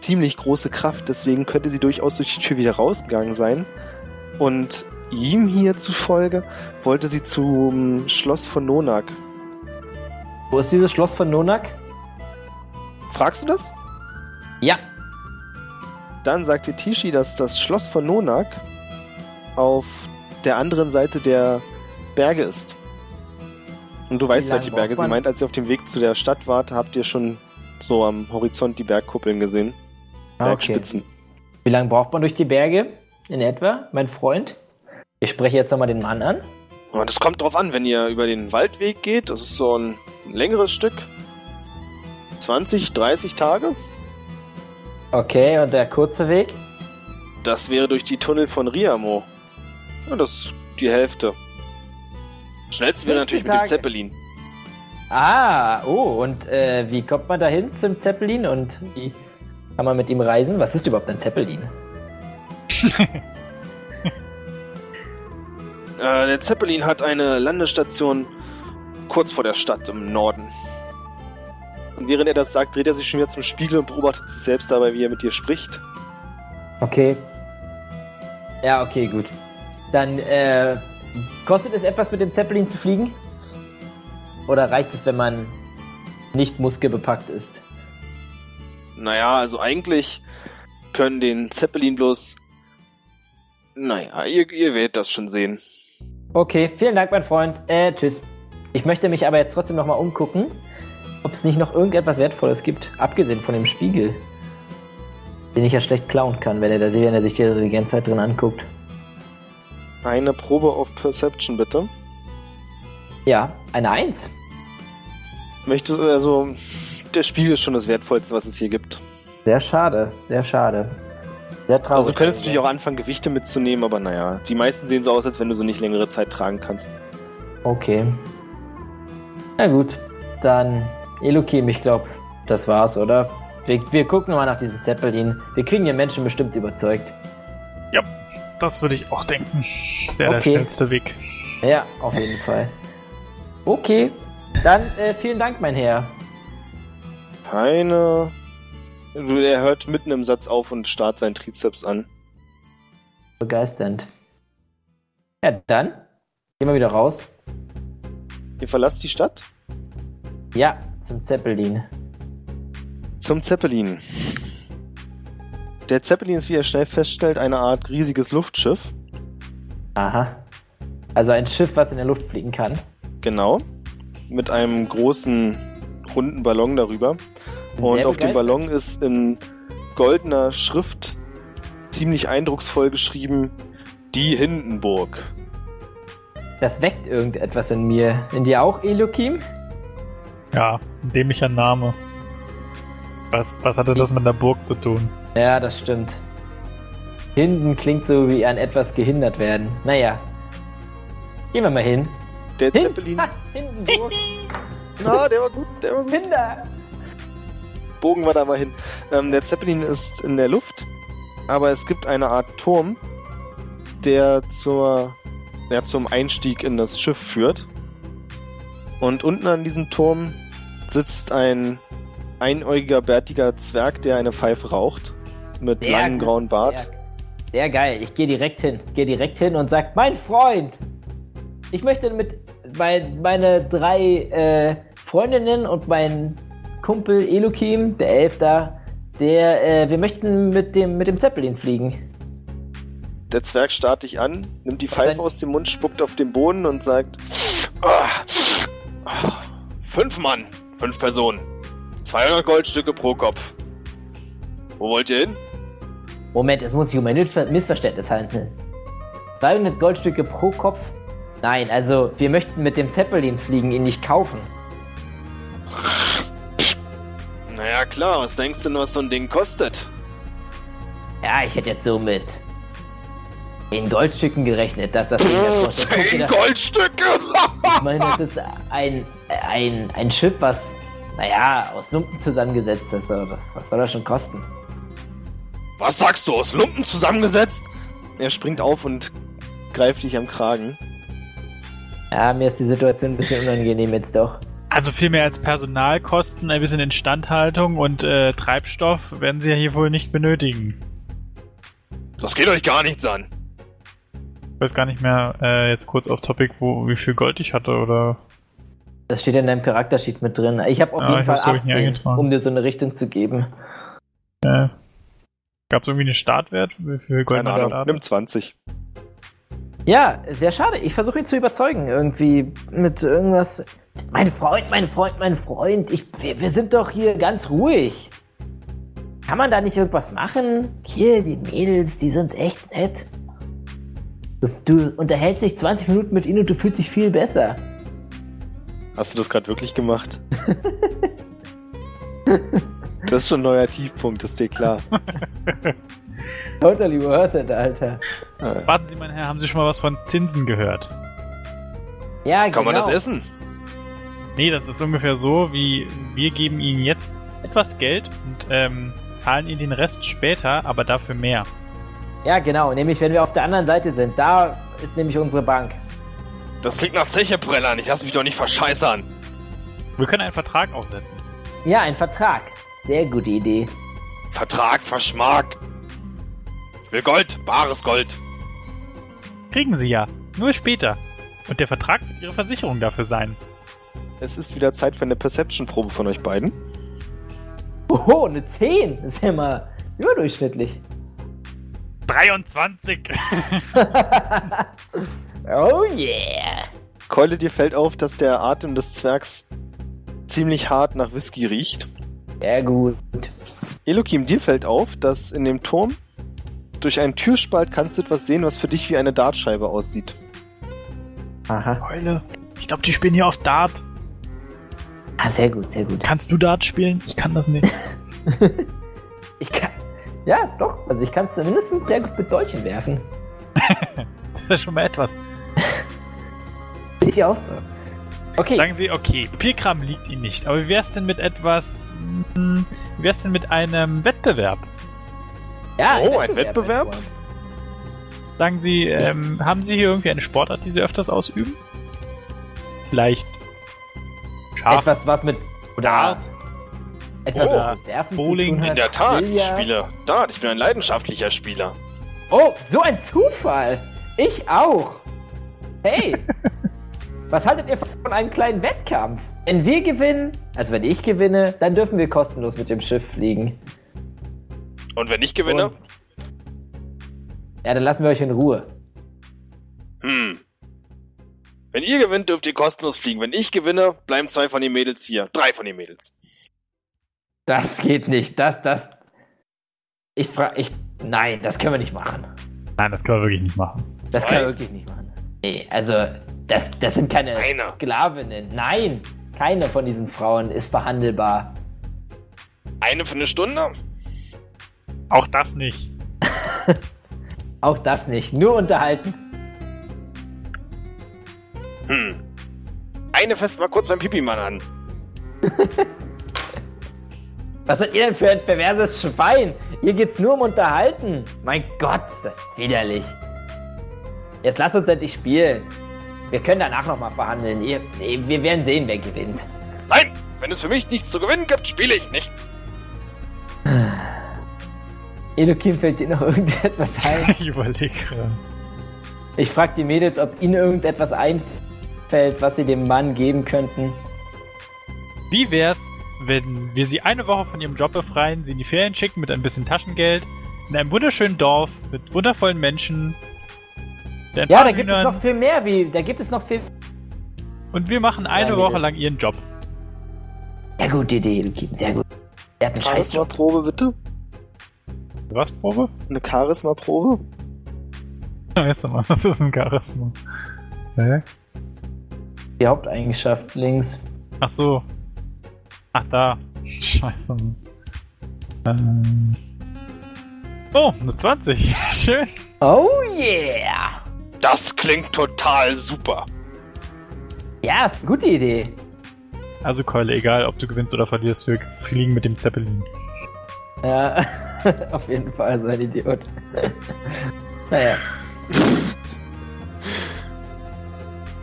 ziemlich große Kraft, deswegen könnte sie durchaus durch die Tür wieder rausgegangen sein. Und ihm hier zufolge wollte sie zum Schloss von Nonak. Wo ist dieses Schloss von Nonak? Fragst du das? Ja. Dann sagte Tishi, dass das Schloss von Nonak auf der anderen Seite der Berge ist. Und du weißt, welche Berge sie meint. Als ihr auf dem Weg zu der Stadt wart, habt ihr schon so am Horizont die Bergkuppeln gesehen. Ah, Bergspitzen. Okay. Wie lange braucht man durch die Berge? In etwa, mein Freund? Ich spreche jetzt nochmal den Mann an. Das kommt drauf an, wenn ihr über den Waldweg geht. Das ist so ein längeres Stück. 20, 30 Tage. Okay, und der kurze Weg? Das wäre durch die Tunnel von Riamo. Ja, das ist die Hälfte. Schnellste wäre natürlich mit dem Zeppelin. Ah, oh, und äh, wie kommt man dahin zum Zeppelin und wie kann man mit ihm reisen? Was ist überhaupt ein Zeppelin? [laughs] äh, der Zeppelin hat eine Landestation kurz vor der Stadt im Norden. Und während er das sagt, dreht er sich schon wieder zum Spiegel und beobachtet sich selbst dabei, wie er mit dir spricht. Okay. Ja, okay, gut. Dann äh, kostet es etwas, mit dem Zeppelin zu fliegen? Oder reicht es, wenn man nicht muskelbepackt ist? Naja, also eigentlich können den Zeppelin bloß. Naja, ihr, ihr werdet das schon sehen. Okay, vielen Dank, mein Freund. Äh, tschüss. Ich möchte mich aber jetzt trotzdem nochmal umgucken, ob es nicht noch irgendetwas Wertvolles gibt, abgesehen von dem Spiegel. Den ich ja schlecht klauen kann, wenn er da wenn er sich die ganze Zeit drin anguckt. Eine Probe auf Perception, bitte. Ja, eine Eins. Möchtest du, also, der Spiegel ist schon das Wertvollste, was es hier gibt. Sehr schade, sehr schade. Sehr traurig. Also, du könntest natürlich auch anfangen, Gewichte mitzunehmen, aber naja, die meisten sehen so aus, als wenn du so nicht längere Zeit tragen kannst. Okay. Na gut, dann Elokim, ich glaube, das war's, oder? Wir, wir gucken mal nach diesem Zeppelin. Wir kriegen ja Menschen bestimmt überzeugt. Ja. Das würde ich auch denken. Das wäre okay. der schnellste Weg. Ja, auf jeden Fall. Okay, dann äh, vielen Dank, mein Herr. Keine. Er hört mitten im Satz auf und starrt seinen Trizeps an. Begeisternd. Ja, dann gehen wir wieder raus. Ihr verlasst die Stadt? Ja, zum Zeppelin. Zum Zeppelin. Der Zeppelin ist, wie er schnell feststellt, eine Art riesiges Luftschiff. Aha. Also ein Schiff, was in der Luft fliegen kann. Genau. Mit einem großen runden Ballon darüber. Und Sehr auf dem. Ballon ist in goldener Schrift ziemlich eindrucksvoll geschrieben, die Hindenburg. Das weckt irgendetwas in mir. In dir auch, Elokim? Ja, ist ein dämlicher Name. Was, was hatte das mit der Burg zu tun? Ja, das stimmt. Hinden klingt so wie an etwas gehindert werden. Naja. Gehen wir mal hin. Der Hin Zeppelin. Ha, Hindenburg. [laughs] Na, der war gut, der war gut. Hinder. Bogen wir da mal hin. Ähm, der Zeppelin ist in der Luft, aber es gibt eine Art Turm, der zur, ja, zum Einstieg in das Schiff führt. Und unten an diesem Turm sitzt ein einäugiger, bärtiger Zwerg, der eine Pfeife raucht. Mit Sehr langem grauen Bart. Sehr, sehr geil. Ich gehe direkt hin. Gehe direkt hin und sag, mein Freund, ich möchte mit mein, meine drei äh, Freundinnen und mein Kumpel Elokim, der Elf da, der, äh, wir möchten mit dem, mit dem Zeppelin fliegen. Der Zwerg starrt dich an, nimmt die Pfeife aus dem Mund, spuckt auf den Boden und sagt: "Ah, ah, Fünf Mann, fünf Personen. 200 Goldstücke pro Kopf. Wo wollt ihr hin? Moment, es muss sich um ein Missver- Missverständnis handeln. 200 Goldstücke pro Kopf? Nein, also wir möchten mit dem Zeppelin fliegen, ihn nicht kaufen. Naja, klar, was denkst du denn, was so ein Ding kostet? Ja, ich hätte jetzt so mit in Goldstücken gerechnet, dass das Ding das kostet. Guck dir Zehn das- Goldstücke! Ich meine, es ist ein, ein, ein Schiff, was, naja, aus Lumpen zusammengesetzt ist. Aber was, was soll das schon kosten? Was sagst du, aus Lumpen zusammengesetzt? Er springt auf und greift dich am Kragen. Ja, mir ist die Situation ein bisschen unangenehm jetzt doch. Also viel mehr als Personalkosten, ein bisschen Instandhaltung und äh, Treibstoff werden sie ja hier wohl nicht benötigen. Das geht euch gar nichts an. Ich weiß gar nicht mehr, äh, jetzt kurz auf Topic, wo, wie viel Gold ich hatte oder. Das steht in deinem Charaktersheet mit drin. Ich habe auf Ja, jeden ich Fall hab's, glaub ich, nie 18, eingetragen. um dir so eine Richtung zu geben. Äh, Gab es irgendwie einen Startwert? Wie viel Gold Keine Ahnung, nimm 20. Ja, sehr schade. Ich versuche ihn zu überzeugen, irgendwie mit irgendwas. Mein Freund, mein Freund, mein Freund, ich, wir, wir sind doch hier ganz ruhig. Kann man da nicht irgendwas machen? Hier, die Mädels, die sind echt nett. Du, du unterhältst dich 20 Minuten mit ihnen und du fühlst dich viel besser. Hast du das gerade wirklich gemacht? [laughs] das ist schon ein neuer Tiefpunkt, ist dir klar. Totally worth it, Alter. Warten Sie, mein Herr, haben Sie schon mal was von Zinsen gehört? Ja, Kann man genau. das essen? Nee, das ist ungefähr so, wie wir geben Ihnen jetzt etwas Geld und ähm, zahlen Ihnen den Rest später, aber dafür mehr. Ja, genau. Nämlich, wenn wir auf der anderen Seite sind. Da ist nämlich unsere Bank. Das klingt nach Zechebrellern, ich lass mich doch nicht verscheißern. Wir können einen Vertrag aufsetzen. Ja, ein Vertrag. Sehr gute Idee. Vertrag, Verschmack. Ich will Gold, bares Gold. Kriegen Sie ja. Nur später. Und der Vertrag wird Ihre Versicherung dafür sein. Es ist wieder Zeit für eine Perception-Probe von euch beiden. Oho, eine 10. Das ist ja mal überdurchschnittlich. 23! [laughs] oh yeah. Keule, dir fällt auf, dass der Atem des Zwergs ziemlich hart nach Whisky riecht. Sehr gut. Elokim, dir fällt auf, dass in dem Turm durch einen Türspalt kannst du etwas sehen, was für dich wie eine Dartscheibe aussieht. Aha. Keule. Ich glaube, die spielen hier auf Dart. Ah, sehr gut, sehr gut. Kannst du Dart spielen? Ich kann das nicht. [laughs] Ich kann. Ja, doch. Also ich kann zumindest sehr gut mit Deutschen werfen. [laughs] Das ist ja schon mal etwas. Ich auch so. Okay. Sagen Sie, okay, Papierkram liegt Ihnen nicht. Aber wie wär's denn mit etwas. hm, Wie wär's denn mit einem Wettbewerb? ja, Oh, ein Wettbewerb? Freund. Sagen Sie, ähm, haben Sie hier irgendwie eine Sportart, die Sie öfters ausüben? Vielleicht. Schach. Etwas, was mit. Dart. Etwas, Oh, was mit Werfen Bowling. zu tun hat. In der Tat, ich spiele Dart. Ich bin ein leidenschaftlicher Spieler. Oh, so ein Zufall. Ich auch. Hey. [laughs] was haltet ihr von einem kleinen Wettkampf? Wenn wir gewinnen, also wenn ich gewinne, dann dürfen wir kostenlos mit dem Schiff fliegen. Und wenn ich gewinne? Und- Ja, dann lassen wir euch in Ruhe. Hm. Wenn ihr gewinnt, dürft ihr kostenlos fliegen. Wenn ich gewinne, bleiben zwei von den Mädels hier. Drei von den Mädels. Das geht nicht. Das, das. Ich frage. Ich. Nein, das können wir nicht machen. Nein, das können wir wirklich nicht machen. Das Zwei. können wir wirklich nicht machen. Nee, also, das, das sind keine Eine. Sklavinnen. Nein, keine von diesen Frauen ist verhandelbar. Eine für eine Stunde? Auch das nicht. [laughs] Auch das nicht. Nur unterhalten. Hm. Eine fest mal kurz beim Pipi-Mann an. [laughs] Was seid ihr denn für ein perverses Schwein? Hier geht's nur um Unterhalten. Mein Gott, ist das widerlich. Jetzt lass uns endlich spielen. Wir können danach nochmal verhandeln. Ihr, wir werden sehen, wer gewinnt. Nein! Wenn es für mich nichts zu gewinnen gibt, spiele ich nicht. [sighs] Elokim fällt dir noch [laughs] irgendetwas ein? Ich überlege gerade. Ich frage die Mädels, ob ihnen irgendetwas einfällt, was sie dem Mann geben könnten. Wie wär's, wenn wir sie eine Woche von ihrem Job befreien, sie in die Ferien schicken mit ein bisschen Taschengeld, in einem wunderschönen Dorf mit wundervollen Menschen. Der ein Ja, da gibt es noch viel mehr. Wie, da gibt es noch viel. Und wir machen eine Ja, Woche lang ihren Job. Sehr gute Idee, Elokim, sehr gut. Der hat einen Charisma-Probe, bitte. Was, Probe? Eine Charisma-Probe. [laughs] Weißt du mal, was ist ein Charisma? Hä? Die Haupteigenschaft links. Ach so. Ach, da. Scheiße. Ähm. Oh, eine 20. [laughs] Schön. Oh yeah! Das klingt total super. Ja, ist eine gute Idee. Also Keule, egal ob du gewinnst oder verlierst, wir fliegen mit dem Zeppelin. Ja, [laughs] auf jeden Fall so ein Idiot. [laughs] naja.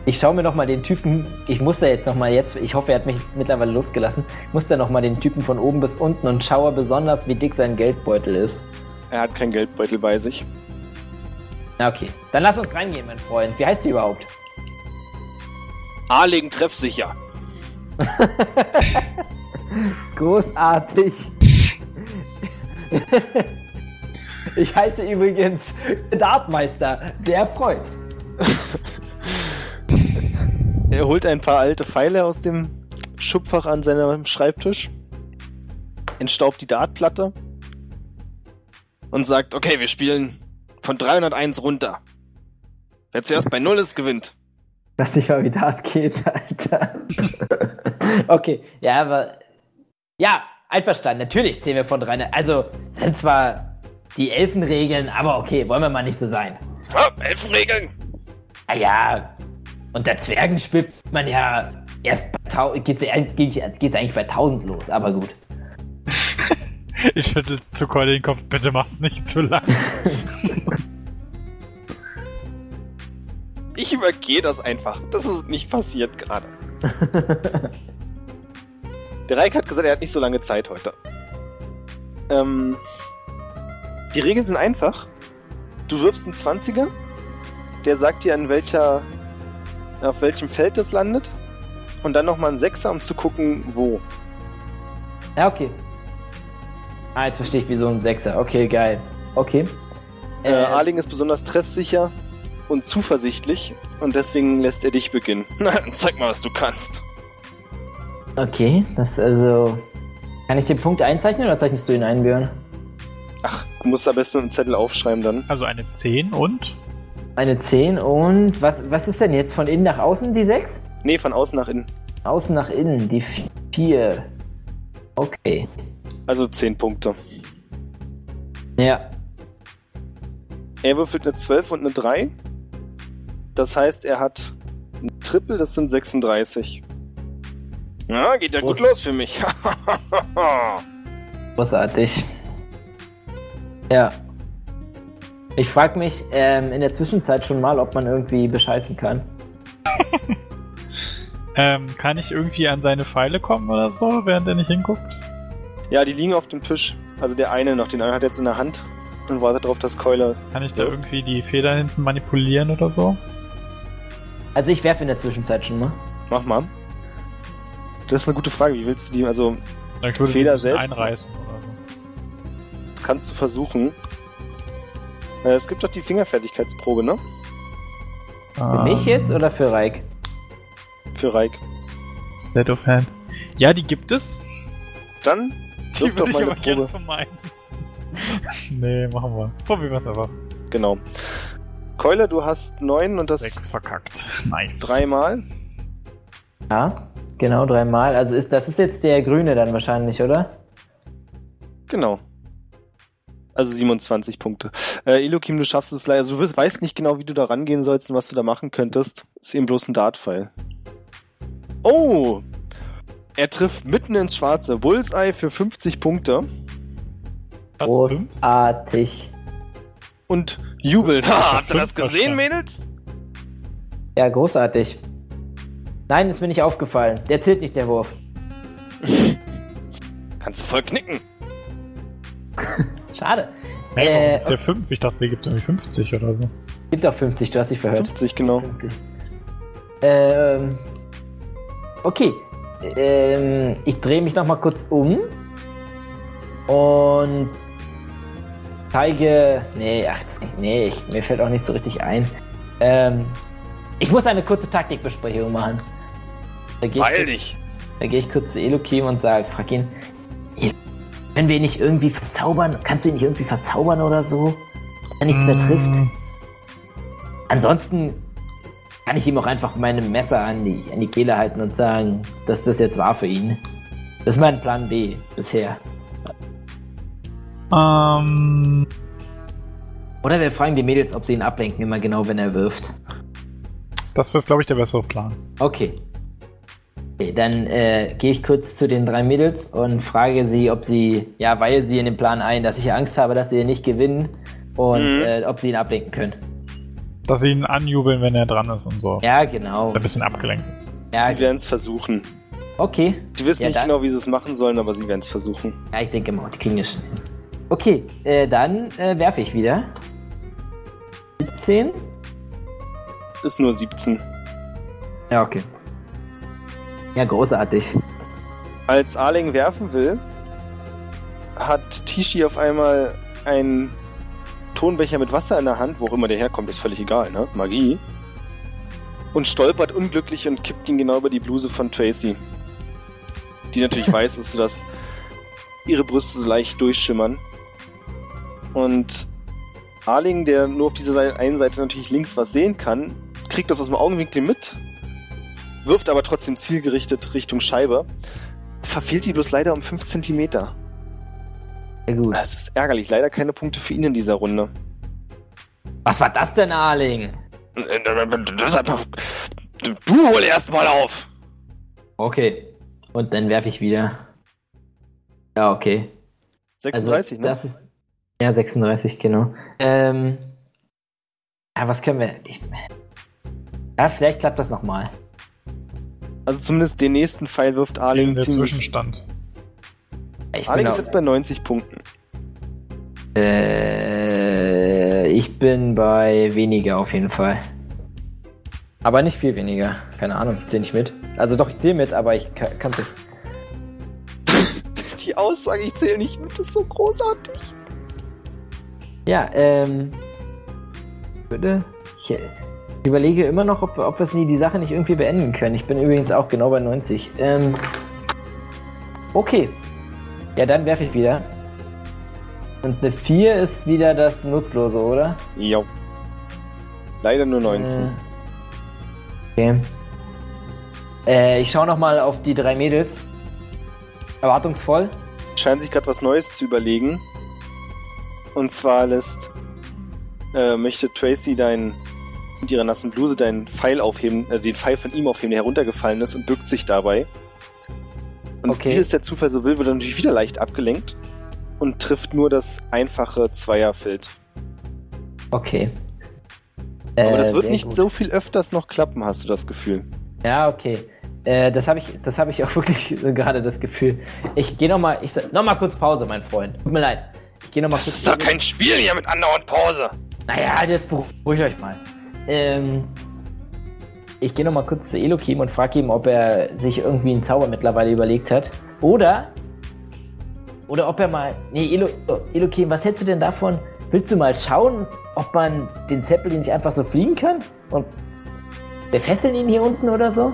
Ich schaue mir noch mal den Typen, ich muss da jetzt noch mal jetzt, ich hoffe, er hat mich mittlerweile losgelassen, ich muss da noch mal den Typen von oben bis unten und schaue besonders, wie dick sein Geldbeutel ist. Er hat keinen Geldbeutel bei sich. Na okay, dann lass uns reingehen, mein Freund. Wie heißt sie überhaupt? A-Legen treffsicher. [laughs] Großartig. [laughs] Ich heiße übrigens Dartmeister, der Freund. [laughs] Er holt ein paar alte Pfeile aus dem Schubfach an seinem Schreibtisch, entstaubt die Dartplatte und sagt, okay, wir spielen von 301 runter. Wer zuerst bei 0 ist, gewinnt. [laughs] Lass dich mal, wie Dart geht, Alter. [laughs] okay, ja, aber. Ja, einverstanden. Natürlich zählen wir von drei. Also, sind zwar die Elfenregeln, aber okay, wollen wir mal nicht so sein. Ah, Elfenregeln. Naja, unter Zwergen spielt man ja erst bei tau geht's, geht's, geht's eigentlich bei 1000 los, aber gut. [laughs] Ich schüttel zu Keule den Kopf, bitte mach's nicht zu lang. Ich übergehe das einfach. Das ist nicht passiert gerade. Der Reik hat gesagt, er hat nicht so lange Zeit heute. Ähm, die Regeln sind einfach. Du wirfst einen 20er. Der sagt dir, an welcher, auf welchem Feld das landet. Und dann nochmal einen Sechser, um zu gucken, wo. Ja, okay. Ah, jetzt verstehe ich, wie so ein Sechser. Okay, geil. Okay. Äh, Arling ist besonders treffsicher und zuversichtlich. Und deswegen lässt er dich beginnen. [laughs] Na, dann zeig mal, was du kannst. Okay, das also. Kann ich den Punkt einzeichnen oder zeichnest du ihn ein, Björn? Ach, du musst am besten mit dem Zettel aufschreiben dann. Also eine 10 und? Eine 10 und was, was ist denn jetzt von innen nach außen die 6? Nee, von außen nach innen. Außen nach innen die 4. Okay. Also 10 Punkte. Ja. Er würfelt eine 12 und eine 3. Das heißt, er hat ein Triple, das sind 36. Na, geht ja gut los für mich. [laughs] Großartig. Ja. Ich frage mich ähm, in der Zwischenzeit schon mal, ob man irgendwie bescheißen kann. [laughs] Ähm, kann ich irgendwie an seine Pfeile kommen oder so, während er nicht hinguckt? Ja, die liegen auf dem Tisch. Also der eine noch, den einen hat er jetzt in der Hand und wartet darauf, dass Keule. Kann ich da Ja. irgendwie die Feder hinten manipulieren oder so? Also ich werfe in der Zwischenzeit schon mal. Mach mal. Das ist eine gute Frage. Wie willst du die? Also Ich würde Feder selbst? einreißen oder so. kannst du versuchen. Äh, es gibt doch die Fingerfertigkeitsprobe, ne? Für mich jetzt oder für Reik? für Reik. Let of Hand. Ja, die gibt es. Dann Die wirf würde ich mal eine aber gerne Probe. vermeiden. [laughs] nee, machen wir. Probieren wir es einfach. Genau. Keule, du hast neun und das Sechs verkackt. Nice. dreimal. Ja, genau, dreimal. Also ist das ist jetzt der grüne dann wahrscheinlich, oder? Genau. Also 27 Punkte. Äh, Elokim, du schaffst es leider. Also du weißt nicht genau, wie du da rangehen sollst und was du da machen könntest. Ist eben bloß ein Dartpfeil. Oh! Er trifft mitten ins Schwarze. Bullseye für 50 Punkte. Fünf? Großartig. Und jubeln. Ha, habt ihr das gesehen. Mädels? Ja, großartig. Nein, ist mir nicht aufgefallen. Der zählt nicht, der Wurf. [laughs] Kannst du voll knicken. Schade. Hey, warum Äh, gibt der 5? Ich dachte, der gibt irgendwie 50 oder so. Gibt auch 50, du hast dich verhört. 50, genau. 50. Ähm. Okay. Ähm, ich drehe mich nochmal kurz um. Und zeige. Nee, ach, nee, ich, mir fällt auch nicht so richtig ein. Ähm, ich muss eine kurze Taktikbesprechung machen. Da gehe ich, dich. da gehe ich kurz zu Elokim und sage, frag ihn, können wir ihn nicht irgendwie verzaubern? Kannst du ihn nicht irgendwie verzaubern oder so? Dass er nichts mehr trifft? Mm, Ansonsten kann ich ihm auch einfach meine Messer an die, an die Kehle halten und sagen, dass das jetzt war für ihn. Das ist mein Plan B bisher. Ähm, Oder wir fragen die Mädels, ob sie ihn ablenken, immer genau, wenn er wirft. das wird, glaube ich, der bessere Plan. Okay. Okay, dann äh, gehe ich kurz zu den drei Mädels und frage sie, ob sie, ja, weil sie in den Plan ein, dass ich Angst habe, dass sie nicht gewinnen und Mhm. äh, ob sie ihn ablenken können. Dass sie ihn anjubeln, wenn er dran ist und so. Ja, genau. Ein bisschen abgelenkt ist. Ja, Sie werden es versuchen. okay. Die wissen Ja, nicht dann- genau, wie sie es machen sollen, aber sie werden es versuchen. Ja, ich denke mal, die kriegen es schon hin. Okay, äh, dann äh, werfe ich wieder. 17? Ist nur 17. Ja, okay. Ja, großartig. Als Arling werfen will, hat Tishi auf einmal einen Tonbecher mit Wasser in der Hand, wo auch immer der herkommt, ist völlig egal, ne? Magie. Und stolpert unglücklich und kippt ihn genau über die Bluse von Tracy. Die natürlich [laughs] weiß ist, dass ihre Brüste so leicht durchschimmern. Und Arling, der nur auf dieser einen Seite natürlich links was sehen kann, kriegt das aus dem Augenwinkel mit, wirft aber trotzdem zielgerichtet Richtung Scheibe, verfehlt die bloß leider um 5 Zentimeter. Sehr gut. Das ist ärgerlich, leider keine Punkte für ihn in dieser Runde. Was war das denn, Arling? Das Du hol erst mal auf! Okay. Und dann werfe ich wieder. Ja, okay. 36, also, ne? Das ist. Ja, 36, genau. Ähm. Ja, was können wir. Ich, ja, vielleicht klappt das nochmal. Also zumindest den nächsten Pfeil wirft Arling der ziemlich. Zwischenstand. Ich Arling ist jetzt bei 90 Punkten. Äh, ich bin bei weniger auf jeden Fall. Aber nicht viel weniger. Keine Ahnung, ich zähle nicht mit. Also doch, ich zähle mit, aber ich kann es nicht. [laughs] Die Aussage, ich zähle nicht mit, ist so großartig. Ja, ähm. Würde. Ich, ich überlege immer noch, ob, ob wir es nie die Sache nicht irgendwie beenden können. Ich bin übrigens auch genau bei 90. Ähm. Okay. Ja, dann werfe ich wieder. Und eine 4 ist wieder das Nutzlose, oder? Jo. Leider nur 19. Äh, okay. Äh, ich schaue nochmal auf die drei Mädels. Erwartungsvoll. Scheinen sich gerade was Neues zu überlegen. Und zwar lässt, äh, möchte Tracy dein, mit ihrer nassen Bluse deinen Pfeil aufheben, äh, den Pfeil von ihm aufheben, der heruntergefallen ist und bückt sich dabei. Und Okay. wie es der Zufall so will, wird er natürlich wieder leicht abgelenkt und trifft nur das einfache Zweierfeld. Okay. Aber Äh, das wird sehr nicht gut. so viel öfters noch klappen, hast du das Gefühl. Ja, okay. Äh, das habe ich, das habe ich auch [laughs] wirklich so gerade das Gefühl. Ich gehe noch mal, ich sag- noch mal kurz Pause, mein Freund. Tut mir leid. Ich gehe noch mal Das ist doch kein Spiel hier mit andauernd Pause. Naja, jetzt beruhigt euch mal. Ähm, ich gehe noch mal kurz zu Elokim und frage ihm, ob er sich irgendwie einen Zauber mittlerweile überlegt hat. Oder, oder ob er mal, nee, Elo, Elokim, was hältst du denn davon? Willst du mal schauen, ob man den Zeppelin nicht einfach so fliegen kann? Und wir fesseln ihn hier unten oder so?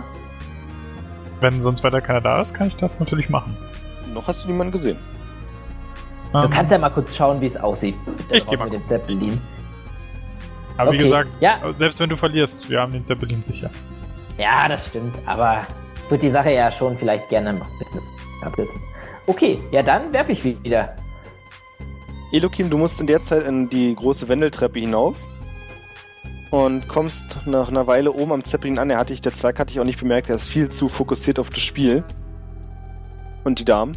Wenn sonst weiter keiner da ist, kann ich das natürlich machen. Noch hast du niemanden gesehen. Du Ähm, kannst ja mal kurz schauen, wie es aussieht. Ich Raus geh mal mit dem Zeppelin. aber wie okay. gesagt, Ja. selbst wenn du verlierst, wir haben den Zeppelin sicher. Ja, das stimmt, aber ich würde die Sache ja schon vielleicht gerne noch ein bisschen abkürzen. Okay, ja dann werfe ich wieder. Elokim, du musst in der Zeit in die große Wendeltreppe hinauf und kommst nach einer Weile oben am Zeppelin an. Er hatte ich, der Zwerg hatte ich auch nicht bemerkt, er ist viel zu fokussiert auf das Spiel. Und die Damen.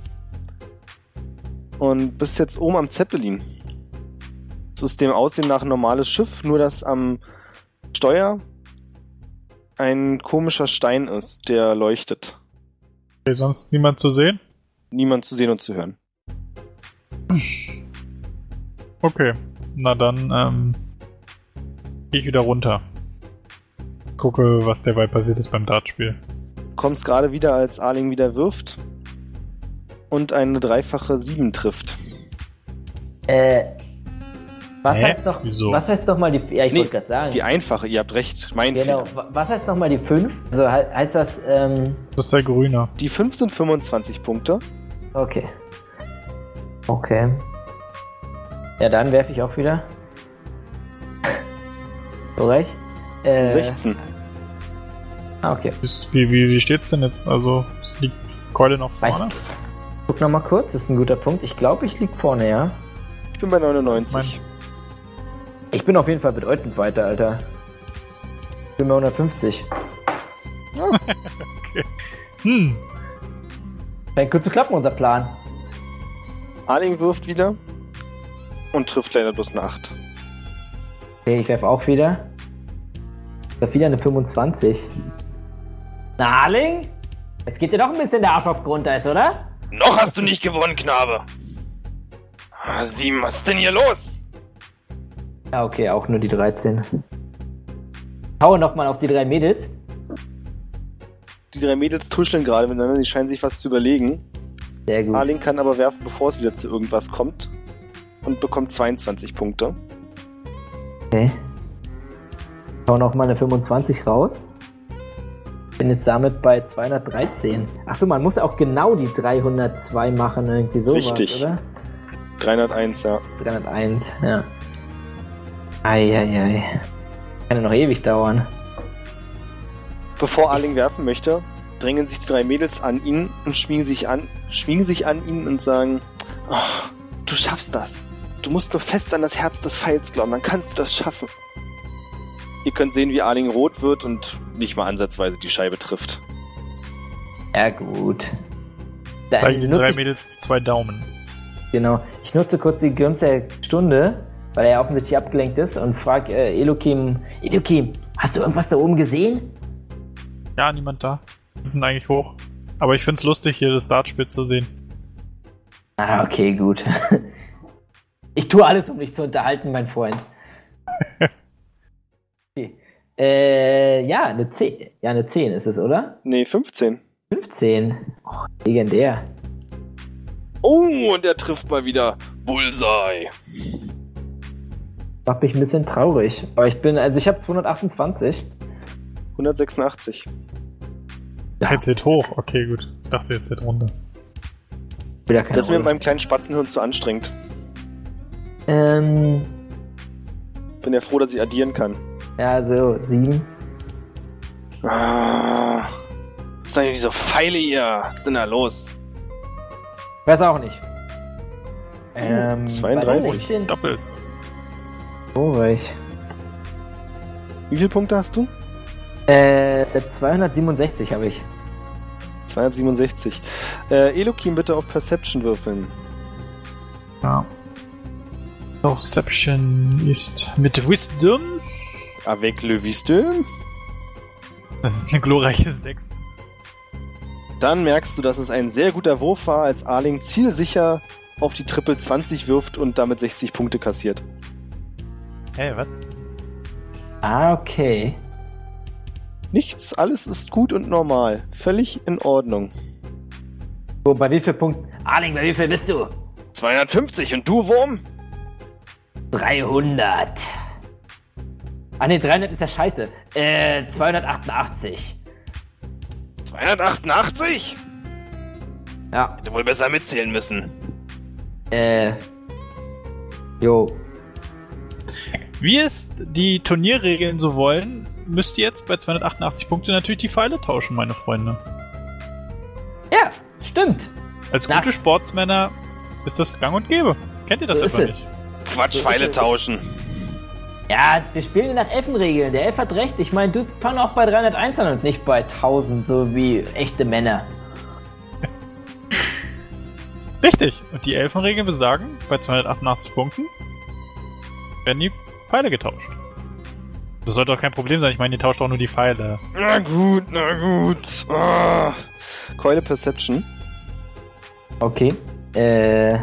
Und bist jetzt oben am Zeppelin. Es ist dem Aussehen nach ein normales Schiff, nur dass am Steuer ein komischer Stein ist, der leuchtet. Okay, sonst niemand zu sehen? Niemand zu sehen und zu hören. Okay, na dann ähm, gehe ich wieder runter. Gucke, was derweil passiert ist beim Dartspiel. kommst gerade wieder, als Arling wieder wirft und eine dreifache 7 trifft. Äh, was Hä? heißt noch, Wieso? was heißt noch mal die, ja ich Nee, wollte gerade sagen. Die einfache, ihr habt recht, mein genau, Fehler. wa- was heißt noch mal die 5? Also he heißt das, ähm, Das ist der Grüne. Die 5 sind 25 Punkte. Okay. Okay. Ja, dann werfe ich auch wieder. [laughs] so recht? Äh, 16. Ah, okay. Ist, wie, wie, wie steht's denn jetzt? Also, liegt Keule noch vorne? Guck noch mal kurz, das ist ein guter Punkt. Ich glaube, ich lieg vorne, ja. Ich bin bei 99. Ich bin auf jeden Fall bedeutend weiter, Alter. Ich bin bei 150. [laughs] Hm, Scheint gut zu klappen, unser Plan. Arling wirft wieder und trifft leider bloß eine 8. Okay, ich werfe auch wieder. Ich werfe wieder eine 25. Na, Harling? Jetzt geht dir doch ein bisschen der Arsch auf Grundeis, oder? Noch hast du nicht gewonnen, Knabe. Sieben, was ist denn hier los? Ja, okay, auch nur die 13. Haue nochmal auf die drei Mädels. Die drei Mädels tuscheln gerade miteinander, die scheinen sich was zu überlegen. Sehr gut. Arling kann aber werfen, bevor es wieder zu irgendwas kommt. Und bekommt 22 Punkte. Okay. Hau nochmal eine 25 raus. Bin jetzt damit bei 213. Achso, man muss auch genau die 302 machen, irgendwie sowas, Richtig. oder? 301, ja. 301, ja. Eieiei. Kann ja noch ewig dauern. Bevor Arling werfen möchte, drängen sich die drei Mädels an ihn und schmiegen sich an, schmiegen sich an ihn und sagen, "Oh, du schaffst das. Du musst nur fest an das Herz des Pfeils glauben, dann kannst du das schaffen. Ihr könnt sehen, wie Arling rot wird und nicht mal ansatzweise die Scheibe trifft. Ja, gut. da Dann die drei nutze ich, Mädels zwei Daumen. genau. Ich nutze kurz die Gunst der Stunde, weil er offensichtlich abgelenkt ist und frage äh, Elokim, Elokim, hast du irgendwas da oben gesehen? Ja, niemand da. Hinten eigentlich hoch. Aber ich find's lustig, hier das Dartspiel zu sehen. Ah, okay, gut. [laughs] Ich tue alles, um dich zu unterhalten, mein Freund. [laughs] Okay. Äh, ja, eine 10. Ja, eine 10 ist es, oder? Nee, 15. 15. Oh, legendär. Oh, und er trifft mal wieder Bullseye. Macht mich ein bisschen traurig. Aber ich bin, also ich habe 228. 186. Ja. Jetzt geht hoch. Okay, gut. Ich dachte, jetzt geht runter. Wieder keine Das ist mir mit meinem kleinen Spatzenhirn zu anstrengend. Ähm, Bin ja froh, dass ich addieren kann. ja, so 7. Ah, was sind denn diese Pfeile hier? Was ist denn da los? Weiß auch nicht. Ähm, 32. bei 16 Doppelt. Oh, weich. Wie viele Punkte hast du? Äh, 267 habe ich. 267. Äh, Elokim bitte auf Perception würfeln. Ja. Perception ist mit Wisdom. Avec le Wisdom. Das ist eine glorreiche 6. Dann merkst du, dass es ein sehr guter Wurf war, als Arling zielsicher auf die Triple 20 wirft und damit 60 Punkte kassiert. Hey, was? Ah, okay. Nichts, alles ist gut und normal. Völlig in Ordnung. So, bei wie viel Punkten? Arling, bei wie viel bist du? 250 und du, Wurm? 300. Ah ne, 300 ist ja scheiße. Äh, 288. 288? Ja, Hätte wohl besser mitzählen müssen. äh. Jo. Wie es die Turnierregeln so wollen, müsst ihr jetzt bei 288 Punkte natürlich die Pfeile tauschen, meine Freunde. Ja, stimmt. Als Na. gute Sportsmänner ist das gang und gäbe. Kennt ihr das So es. nicht? Quatsch, So Pfeile tauschen. Ja, wir spielen nach Elfenregeln. Der Elf hat recht. Ich meine, du fang auch bei 301 an und nicht bei 1000, so wie echte Männer. [laughs] Richtig. Und die Elfenregeln besagen, bei 288 Punkten werden die Pfeile getauscht. Das sollte doch kein Problem sein. Ich meine, ihr tauscht auch nur die Pfeile. Na gut, na gut. Ah. Keule Perception. Okay. Äh.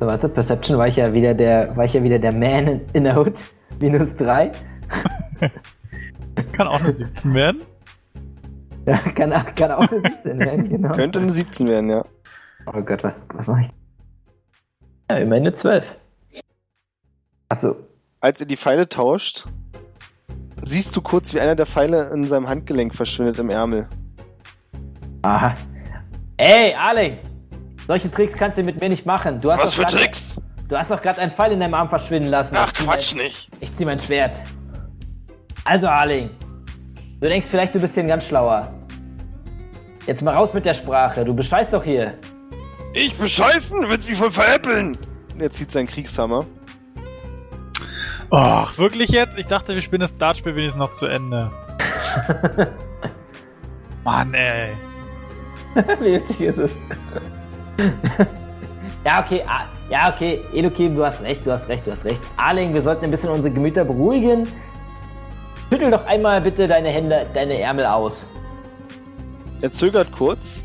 So, warte, Perception war ich ja wieder der, war ich ja wieder der Man in, der Hood. [laughs] Minus 3. Kann auch nur 17 werden. [laughs] Ja, kann, auch- kann auch eine 17 werden, genau. Könnte eine 17 werden, ja. Oh Gott, was, was mache ich? Ja, immerhin eine 12. Achso. Als ihr die Pfeile tauscht, siehst du kurz, wie einer der Pfeile in seinem Handgelenk verschwindet im Ärmel. Aha. Ey, Arling! Solche Tricks kannst du mit mir nicht machen. Du hast Was doch für grad- Tricks? Du hast doch gerade einen Pfeil in deinem Arm verschwinden lassen. Ach, Quatsch Mein, nicht. ich zieh mein Schwert. Also, Arling. Du denkst vielleicht, du bist hier ein ganz schlauer. Jetzt mal raus mit der Sprache. Du bescheißt doch hier. Ich bescheißen? Willst mich voll veräppeln? Und er zieht seinen Kriegshammer. Och, wirklich jetzt? Ich dachte, wir spielen das Dartspiel wenigstens noch zu Ende. [laughs] Mann, ey. [laughs] Wie witzig ist es? [laughs] ja, okay. ah, Ja, okay. Elokim, du hast recht, du hast recht, du hast recht. Arling, wir sollten ein bisschen unsere Gemüter beruhigen. Schüttel doch einmal bitte deine Hände, deine Ärmel aus. Er zögert kurz,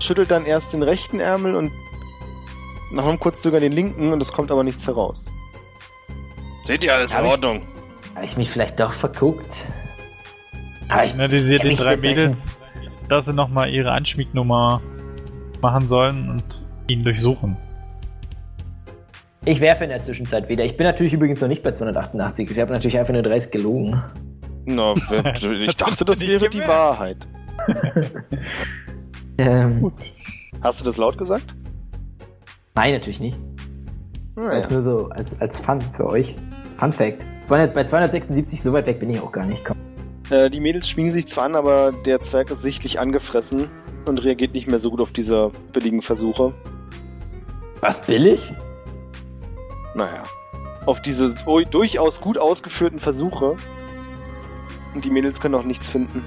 schüttelt dann erst den rechten Ärmel und nach einem kurz zögern den linken und es kommt aber nichts heraus. Seht ihr, alles Hab in Ordnung. Habe ich mich vielleicht doch verguckt? Aber ich, Signalisiert den drei Mädels, dass sie nochmal ihre Anschmignummer machen sollen und ihn durchsuchen. ich werfe in der Zwischenzeit wieder. Ich bin natürlich übrigens noch nicht bei 288. Ich habe natürlich einfach nur 30 gelogen. Na, [laughs] ich dachte, das wäre die. Wahrheit. [laughs] Ähm. Hast du das laut gesagt? nein, natürlich nicht. Naja. Das nur so als, als Fun für euch. Fun Fact. 200, bei 276, so weit weg bin ich auch gar nicht. Komm. Äh, die Mädels schmiegen sich zwar an, aber der Zwerg ist sichtlich angefressen und reagiert nicht mehr so gut auf diese billigen Versuche. Was billig? Naja. Auf diese durchaus gut ausgeführten Versuche. Und die Mädels können auch nichts finden.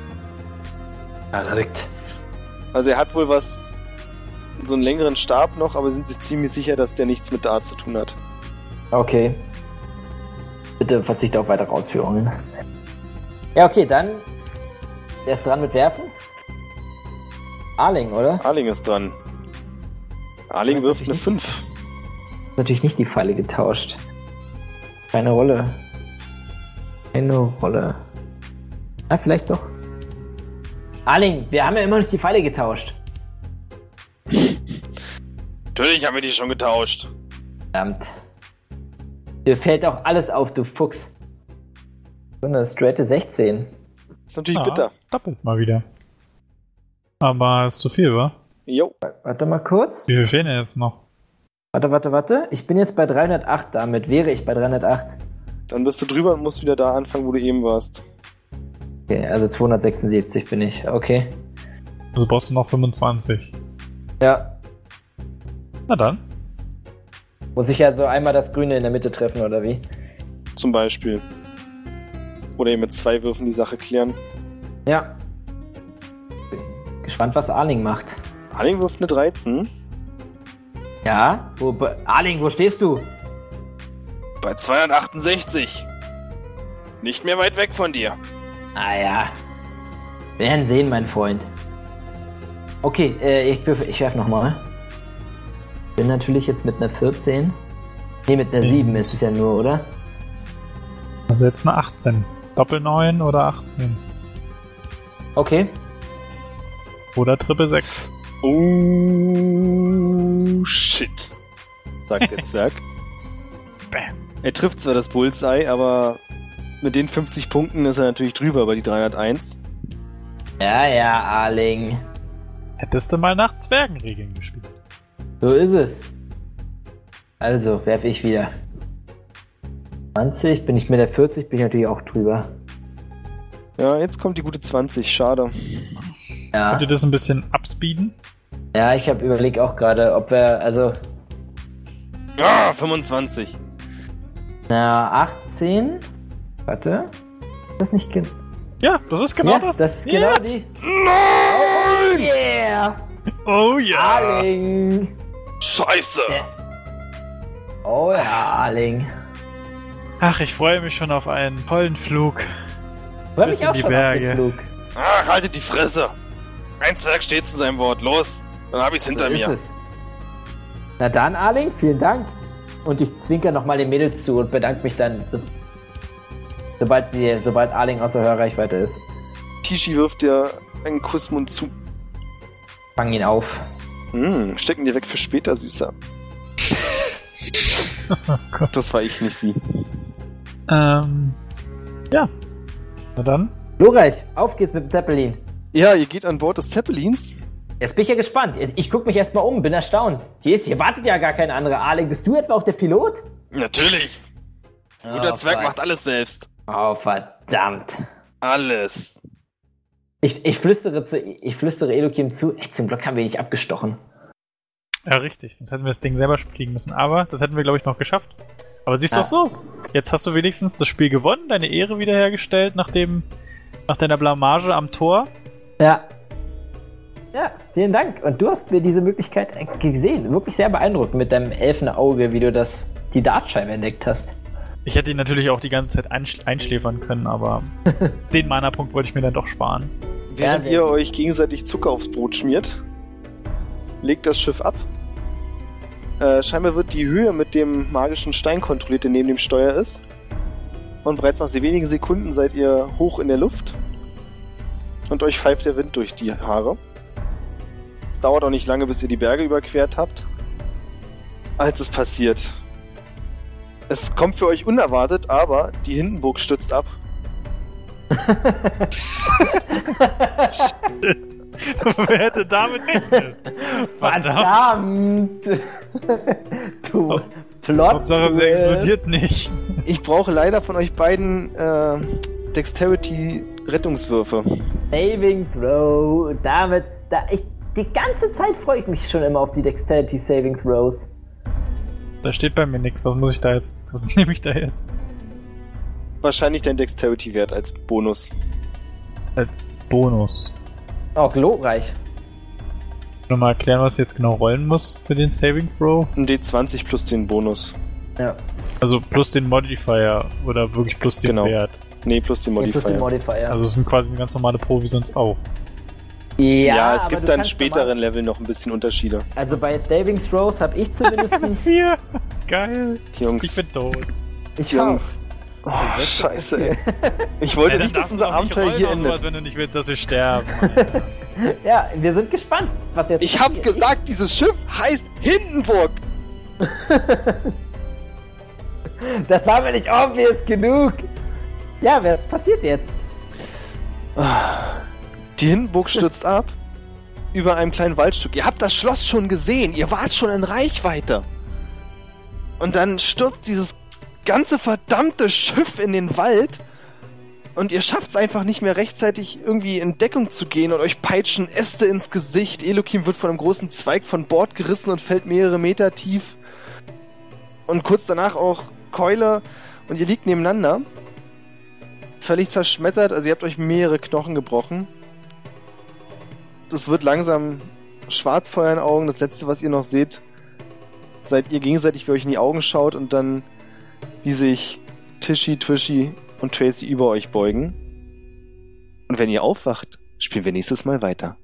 Verrückt. Also er hat wohl was, so einen längeren Stab noch, aber sind sich ziemlich sicher, dass der nichts mit Dart zu tun hat. Okay. Bitte verzichte auf weitere Ausführungen. Ja, okay, dann. Der ist dran mit Werfen? Arling, oder? Arling ist dran. Arling wirft eine nicht. 5. Ist natürlich nicht die Pfeile getauscht. Keine Rolle. Keine Rolle. Ah, vielleicht doch. Arling, wir haben ja immer noch nicht die Pfeile getauscht. Natürlich haben wir die schon getauscht. Verdammt. Dir fällt auch alles auf, du Fuchs. So eine straighte 16. Ist natürlich Ah, bitter. Doppelt mal wieder. Aber ist zu viel, wa? Jo. Warte mal kurz. Wie viel fehlen denn jetzt noch? Warte, warte, warte. Ich bin jetzt bei 308 damit. Wäre ich bei 308. Dann bist du drüber und musst wieder da anfangen, wo du eben warst. Okay, also 276 bin ich. Okay. Also brauchst du noch 25. Ja. Na dann. Muss ich also einmal das Grüne in der Mitte treffen, oder wie? Zum Beispiel. Oder ihr mit zwei Würfen die Sache klären. Ja. Bin gespannt, was Arling macht. Arling wirft eine 13. Ja? Wo, Arling, wo stehst du? Bei 268. Nicht mehr weit weg von dir. Ah ja. Wir werden sehen, mein Freund. Okay, äh, ich, ich werf nochmal. Bin natürlich jetzt mit einer 14. Ne, mit einer Mhm. 7 ist es ja nur, oder? Also jetzt eine 18. Doppel 9 oder 18. Okay. Oder Triple 6. Oh, shit. Sagt der [laughs] Zwerg. Bam. Er trifft zwar das Bullseye, aber mit den 50 Punkten ist er natürlich drüber bei die 301. Ja, ja, Arling. Hättest du mal nach Zwergenregeln gespielt. So ist es. Also, werfe ich wieder. 20, bin ich mit der 40, bin ich natürlich auch drüber. Ja, jetzt kommt die gute 20. Schade. Ja, Könnt ihr das ein bisschen abspeeden? ja ich habe überlegt auch gerade, ob wir, also, Ja, 25. na, 18. Warte. Das nicht genau. Ja, das ist genau ja, das. das ist genau Ja. die. Nein! Yeah! Oh ja. Arling! Scheiße! Oh ja, Arling. Ach, ich freue mich schon auf einen tollen Flug. Freue Bis mich in auch die schon Berge. auf den Flug. Ach, haltet die Fresse! Ein Zwerg steht zu seinem Wort. Los, dann hab ich's hinter so mir. Ist es. Na dann, Arling, vielen Dank. Und ich zwinker nochmal den Mädels zu und bedanke mich dann, so, sobald, sie, sobald Arling außer Hörreichweite ist. Tishi wirft dir einen Kussmund zu. Fang ihn auf. Hm, stecken dir weg für später, Süßer. Oh [laughs] Gott. [laughs] Das war ich, nicht sie. Ähm. Ja. Na dann. Lorreich, auf geht's mit dem Zeppelin. Ja, ihr geht an Bord des Zeppelins. Jetzt bin ich ja gespannt. Ich gucke mich erstmal um, bin erstaunt. Hier, ist, hier wartet ja gar kein anderer. Arling, bist du etwa auch der Pilot? Natürlich. Guter oh, Zwerg fuck. macht alles selbst. Oh, verdammt. Alles. Ich, ich, flüstere, zu, ich flüstere Elokim zu. Ey, zum Glück haben wir ihn nicht abgestochen. Ja, richtig. Sonst hätten wir das Ding selber fliegen müssen. Aber das hätten wir, glaube ich, noch geschafft. Aber siehst du Ja. auch so. Jetzt hast du wenigstens das Spiel gewonnen, deine Ehre wiederhergestellt nach dem, nach deiner Blamage am Tor. Ja. Ja, vielen Dank. Und du hast mir diese Möglichkeit gesehen. Wirklich sehr beeindruckend mit deinem Elfenauge, wie du das, die Dartscheibe entdeckt hast. Ich hätte ihn natürlich auch die ganze Zeit einsch einschläfern können, aber [laughs] den Mana-Punkt wollte ich mir dann doch sparen. Während Ja, ihr euch gegenseitig Zucker aufs Brot schmiert, legt das Schiff ab. Äh, scheinbar wird die Höhe mit dem magischen Stein kontrolliert, der neben dem Steuer ist. Und bereits nach wenigen Sekunden seid ihr hoch in der Luft. Und euch pfeift der Wind durch die Haare. Es dauert auch nicht lange, bis ihr die Berge überquert habt. Als es passiert. Es kommt für euch unerwartet, aber die Hindenburg stürzt ab. Wer hätte damit gerechnet? Verdammt! du Plot. Hauptsache, sie explodiert nicht. Ich brauche leider von euch beiden äh, Dexterity-Rettungswürfe. Saving Throw. Damit, da ich, die ganze Zeit freue ich mich schon immer auf die Dexterity Saving Throws. Da steht bei mir nichts. Was muss ich da jetzt? Was [laughs] nehme ich da jetzt? Wahrscheinlich dein Dexterity-Wert als Bonus. Als Bonus. Oh, glorreich. Nochmal erklären, was ich jetzt genau rollen muss für den Saving Throw. Ein D20 plus den Bonus. Ja. Also plus den Modifier oder wirklich plus den Genau. Wert. Nee, plus den Ja, plus den Modifier. Modifier. Also es sind quasi eine ganz normale Pro wie sonst auch. Ja, es aber gibt dann späteren Level noch ein bisschen Unterschiede. Also bei Saving Throws habe ich zumindest. [laughs] Hier! Geil! Ich Jungs, bin tot. ich Jungs. Oh, scheiße, ey. Ich wollte dann nicht, dass unser Abenteuer hier auf sowas, endet. wenn du nicht willst, dass wir sterben. [laughs] Ja, wir sind gespannt, was jetzt Ich habe gesagt, dieses Schiff heißt Hindenburg. [laughs] Das war mir nicht obvious genug. Ja, was passiert jetzt? Die Hindenburg stürzt ab über einem kleinen Waldstück. Ihr habt das Schloss schon gesehen. Ihr wart schon in Reichweite. Und dann stürzt dieses ganze verdammte Schiff in den Wald. Und ihr schafft es einfach nicht mehr rechtzeitig irgendwie in Deckung zu gehen und euch peitschen Äste ins Gesicht. Elokim wird von einem großen Zweig von Bord gerissen und fällt mehrere Meter tief. Und kurz danach auch Keule und ihr liegt nebeneinander. Völlig zerschmettert, also ihr habt euch mehrere Knochen gebrochen. Das wird langsam schwarz vor euren Augen. Das letzte, was ihr noch seht, seid ihr gegenseitig, wie euch in die Augen schaut und dann, wie sich Tishy, Twishy und Tracy über euch beugen. Und wenn ihr aufwacht, spielen wir nächstes Mal weiter.